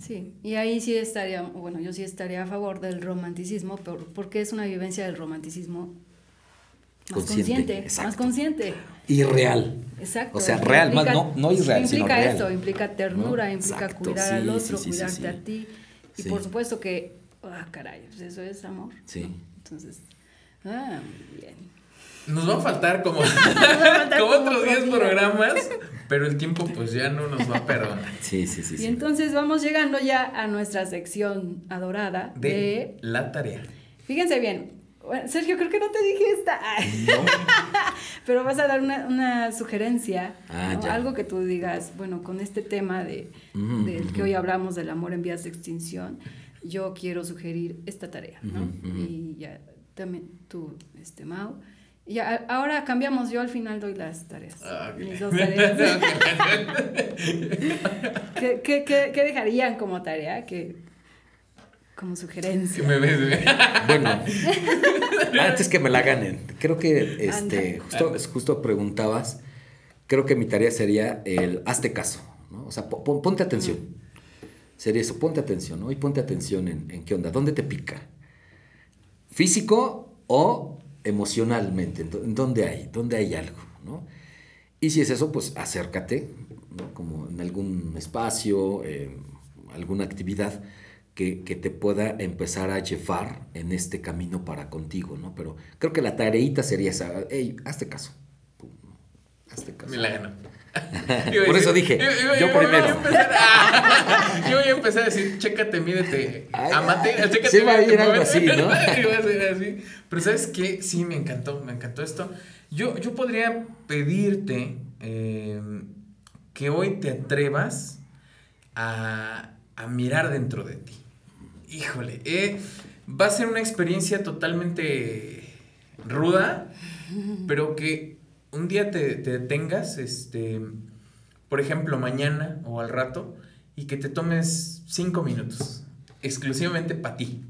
Sí, y ahí sí estaría, bueno, yo sí estaría a favor del romanticismo, porque es una vivencia del romanticismo más consciente, más consciente. Y real. Exacto. O sea, real, más no, no irreal, implica sino real. eso, implica ternura, implica cuidar al otro, cuidarte a ti. Y por supuesto que, ah, caray, pues eso es amor. Sí. Entonces, ah, bien. [LAUGHS] Nos va a faltar como, como, otros 10 programas, pero el tiempo pues ya no nos va a perdonar. Sí, sí, sí. Y entonces vamos llegando ya a nuestra sección adorada de, de la tarea. Fíjense bien, Sergio, creo que no te dije esta. [LAUGHS] Pero vas a dar una, sugerencia, ah, algo que tú digas, bueno, con este tema de, del que hoy hablamos del amor en vías de extinción, yo quiero sugerir esta tarea, ¿no? Y ya también tú, este Mau. Y ahora cambiamos, yo al final doy las tareas. Ah, mis dos tareas. [LAUGHS] ¿Qué, qué, qué, qué dejarían como tarea? Que como sugerencia. Me ves, bueno, [LAUGHS] antes que me la ganen, creo que este, justo, justo preguntabas, creo que mi tarea sería el hazte caso, ¿no? O sea, ponte atención. Sería eso, ponte atención, ¿no? Y ponte atención en, en, qué onda, dónde te pica. ¿Físico o emocionalmente? ¿En dónde hay? ¿Dónde hay algo? ¿no? Y si es eso, pues acércate, ¿no? Como en algún espacio, eh, alguna actividad que, te pueda empezar a llevar en este camino para contigo, ¿no? Pero creo que la tareita sería esa, hey, hazte caso. Hazte caso. Me la. [LAUGHS] Por eso dije, yo, primero. [LAUGHS] Yo voy, a empezar a decir, chécate, mídete, amate, chécate, sí, va a ir algo así, ¿no? [LAUGHS] Pero ¿sabes qué? Sí, me encantó, me encantó esto. Yo, yo podría pedirte eh, que hoy te atrevas a, a mirar dentro de ti. Híjole, eh, va a ser una experiencia totalmente ruda, pero que un día te, te detengas, este, por ejemplo, mañana o al rato, y que te tomes cinco minutos exclusivamente para ti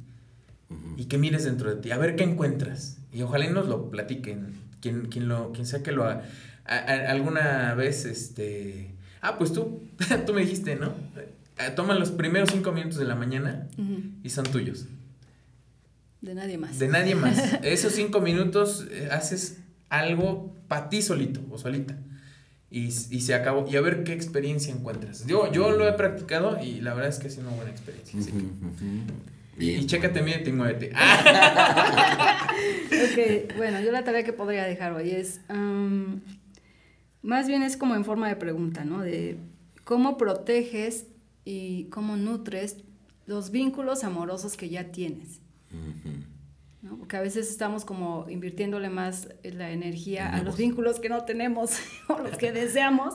y que mires dentro de ti, a ver qué encuentras. Y ojalá nos lo platiquen, quien, quien, lo, quien sea que lo haga. alguna vez, este... Ah, pues tú, [LAUGHS] tú me dijiste, ¿no? Toma los primeros cinco minutos de la mañana y son tuyos. De nadie más. De nadie más. [LAUGHS] Esos cinco minutos eh, haces algo para ti solito o solita. Y, y, se acabó. Y a ver qué experiencia encuentras. Yo, yo lo he practicado y la verdad es que ha sido una buena experiencia. Y, y, chécate, mírate y muévete. ok, bueno, yo la tarea que podría dejar hoy es. más bien es como en forma de pregunta, ¿no? De cómo proteges y cómo nutres los vínculos amorosos que ya tienes. ¿No? Porque a veces estamos como invirtiéndole más la energía a los vínculos que no tenemos [LAUGHS] o los que deseamos,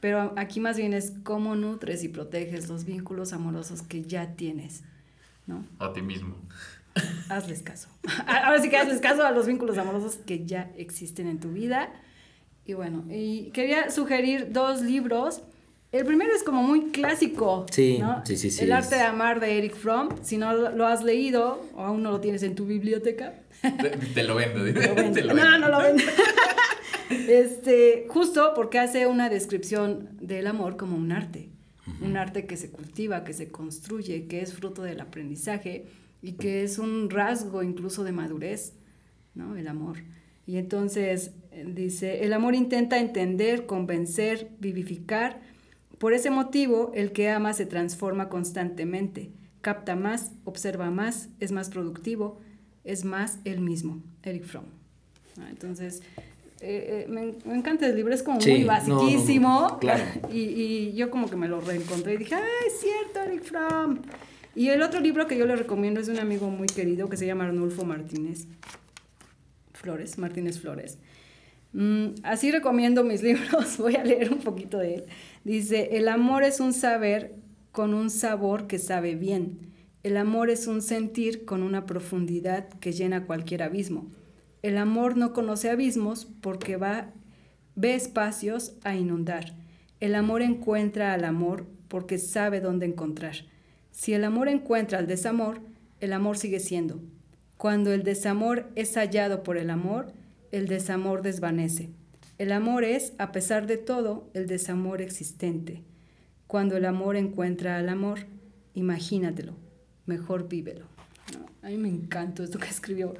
pero aquí más bien es cómo nutres y proteges los vínculos amorosos que ya tienes, ¿no? A ti mismo. Hazles caso. [LAUGHS] Ahora sí que hazles caso a los vínculos amorosos que ya existen en tu vida. Y bueno, y quería sugerir dos libros el primero es como muy clásico. Sí, sí, sí, El arte de amar de Eric Fromm. Si no lo has leído o aún no lo tienes en tu biblioteca. Te, lo vendo. [LAUGHS] no, no lo vendo. [LAUGHS] este, justo porque hace una descripción del amor como un arte. Un arte que se cultiva, que se construye, que es fruto del aprendizaje y que es un rasgo incluso de madurez, ¿no? El amor. Y entonces eh, dice, el amor intenta entender, convencer, vivificar, por ese motivo, el que ama se transforma constantemente, capta más, observa más, es más productivo, es más él mismo. Eric Fromm. Ah, entonces, eh, eh, me, encanta el libro, es como muy basiquísimo. claro. [LAUGHS] Y, y, yo como que me lo reencontré y dije, ¡ay, es cierto, Eric Fromm! Y el otro libro que yo le recomiendo es de un amigo muy querido que se llama Arnulfo Martínez Flores, Martínez Flores. Mm, así recomiendo mis [LAUGHS] libros, voy a leer un poquito de él. Dice, el amor es un saber con un sabor que sabe bien. El amor es un sentir con una profundidad que llena cualquier abismo. El amor no conoce abismos porque va, ve espacios a inundar. El amor encuentra al amor porque sabe dónde encontrar. Si el amor encuentra al desamor, el amor sigue siendo. Cuando el desamor es hallado por el amor, el desamor desvanece. El amor es, a pesar de todo, el desamor existente. Cuando el amor encuentra al amor, imagínatelo, mejor vívelo. A mí me encantó esto que escribió.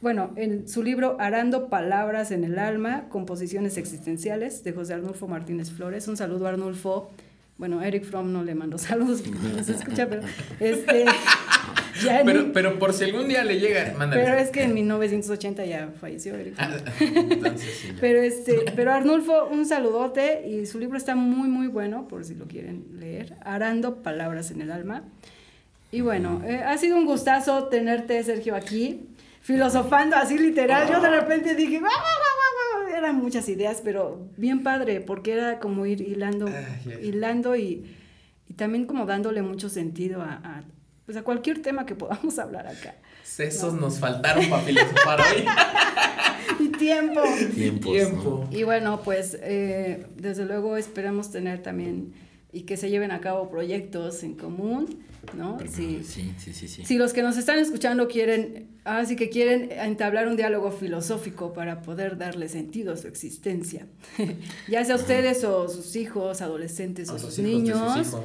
Bueno, en su libro Arando Palabras en el Alma, Composiciones Existenciales, de José Arnulfo Martínez Flores. Un saludo Arnulfo. Bueno, Eric Fromm no le mando [LAUGHS] saludos, no se escucha, pero [LAUGHS] este, [LAUGHS] pero, pero por si algún día le llega, mándale. Pero es que en 1980 ya falleció Eric. Ah, pero este, pero Arnulfo, un saludote y su libro está muy muy bueno por si lo quieren leer. Arando palabras en el alma. Y bueno, eh, ha sido un gustazo tenerte Sergio aquí filosofando así literal. Yo de repente dije, eran muchas ideas, pero bien padre, porque era como ir hilando, hilando y, y, también como dándole mucho sentido a, pues a cualquier tema que podamos [LAUGHS] hablar acá. Sesos nos faltaron para filosofar hoy. [LAUGHS] y tiempo. tiempo. Y bueno, pues eh, desde luego esperamos tener también y que se lleven a cabo proyectos en común, ¿no? Sí, sí, sí, sí, Si los que nos están escuchando quieren, así que quieren entablar un diálogo filosófico para poder darle sentido a su existencia, [LAUGHS] ya sea ustedes o sus hijos, adolescentes o, sus, niños,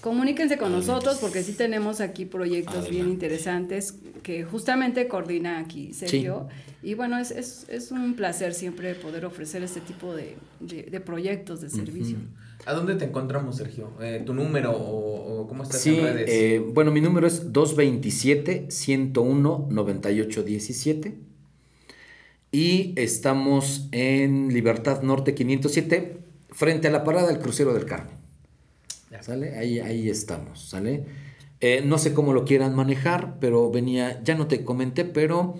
comuníquense con nosotros porque sí tenemos aquí proyectos bien interesantes que justamente coordina aquí Sergio. Y bueno, es, es, es, un placer siempre poder ofrecer este tipo de, de, proyectos de servicio. ¿A dónde te encontramos, Sergio? Eh, ¿Tu número o, cómo estás en redes? Eh, bueno, mi número es 227-101-9817. Y estamos en Libertad Norte 507, frente a la parada del crucero del Carmen. ¿Sale? Ahí, ahí estamos, ¿sale? Eh, no sé cómo lo quieran manejar, pero venía, ya no te comenté, pero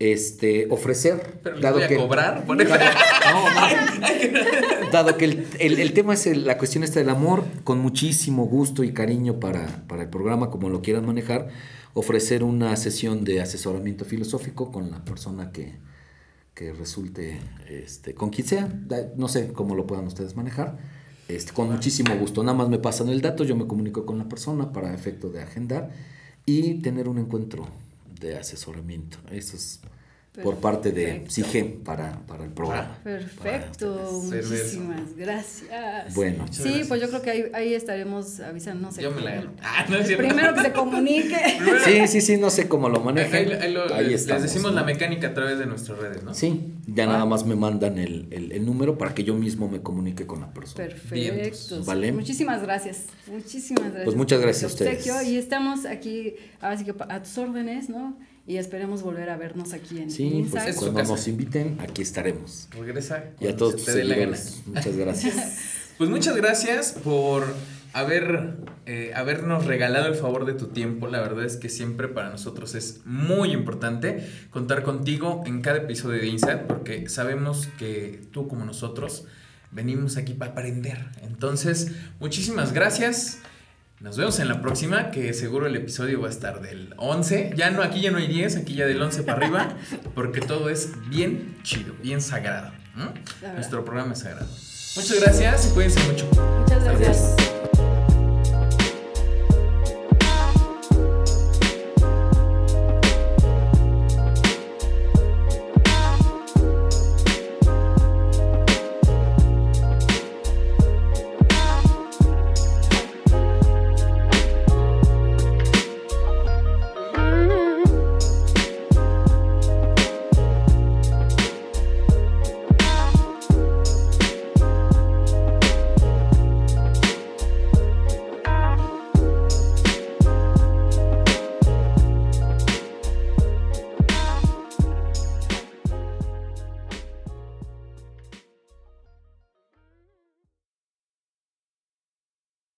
este, ofrecer. Pero dado voy a que, cobrar. [LAUGHS] [LAUGHS] Dado, que el, tema es la cuestión esta del amor, con muchísimo gusto y cariño para, para, el programa, como lo quieran manejar, ofrecer una sesión de asesoramiento filosófico con la persona que, que resulte, este, con quien sea, no sé cómo lo puedan ustedes manejar este, con muchísimo gusto. Nada más me pasan el dato, yo me comunico con la persona para efecto de agendar y tener un encuentro de asesoramiento. Eso es por parte de CIGE para, para el programa. Perfecto, muchísimas gracias. Bueno, sí, pues yo creo que ahí, ahí estaremos avisando, no sé. Yo me la ah, no es Primero que se comunique. [LAUGHS] sí, sí, sí, no sé cómo lo manejen. Ahí, les, decimos la mecánica a través de nuestras redes, ¿no? Sí, ya nada más me mandan el, el, el, número para que yo mismo me comunique con la persona. Perfecto. ¿Vale? Muchísimas gracias. Muchísimas gracias. Pues muchas gracias a ustedes. Y estamos aquí, así que a tus órdenes, ¿no? Y esperemos volver a vernos aquí en Sí, pues cuando nos inviten, aquí estaremos. Regresa. Y a todos tus seguidores, muchas gracias. [LAUGHS] pues muchas gracias por haber, eh, habernos regalado el favor de tu tiempo. La verdad es que siempre para nosotros es muy importante contar contigo en cada episodio de Inside porque sabemos que tú como nosotros venimos aquí para aprender. Entonces, muchísimas gracias. Nos vemos en la próxima, que seguro el episodio va a estar del 11. Ya no, aquí ya no hay 10, aquí ya del 11 para arriba, [LAUGHS] porque todo es bien chido, bien sagrado. Nuestro programa es sagrado. Muchas gracias y cuídense mucho. Muchas gracias.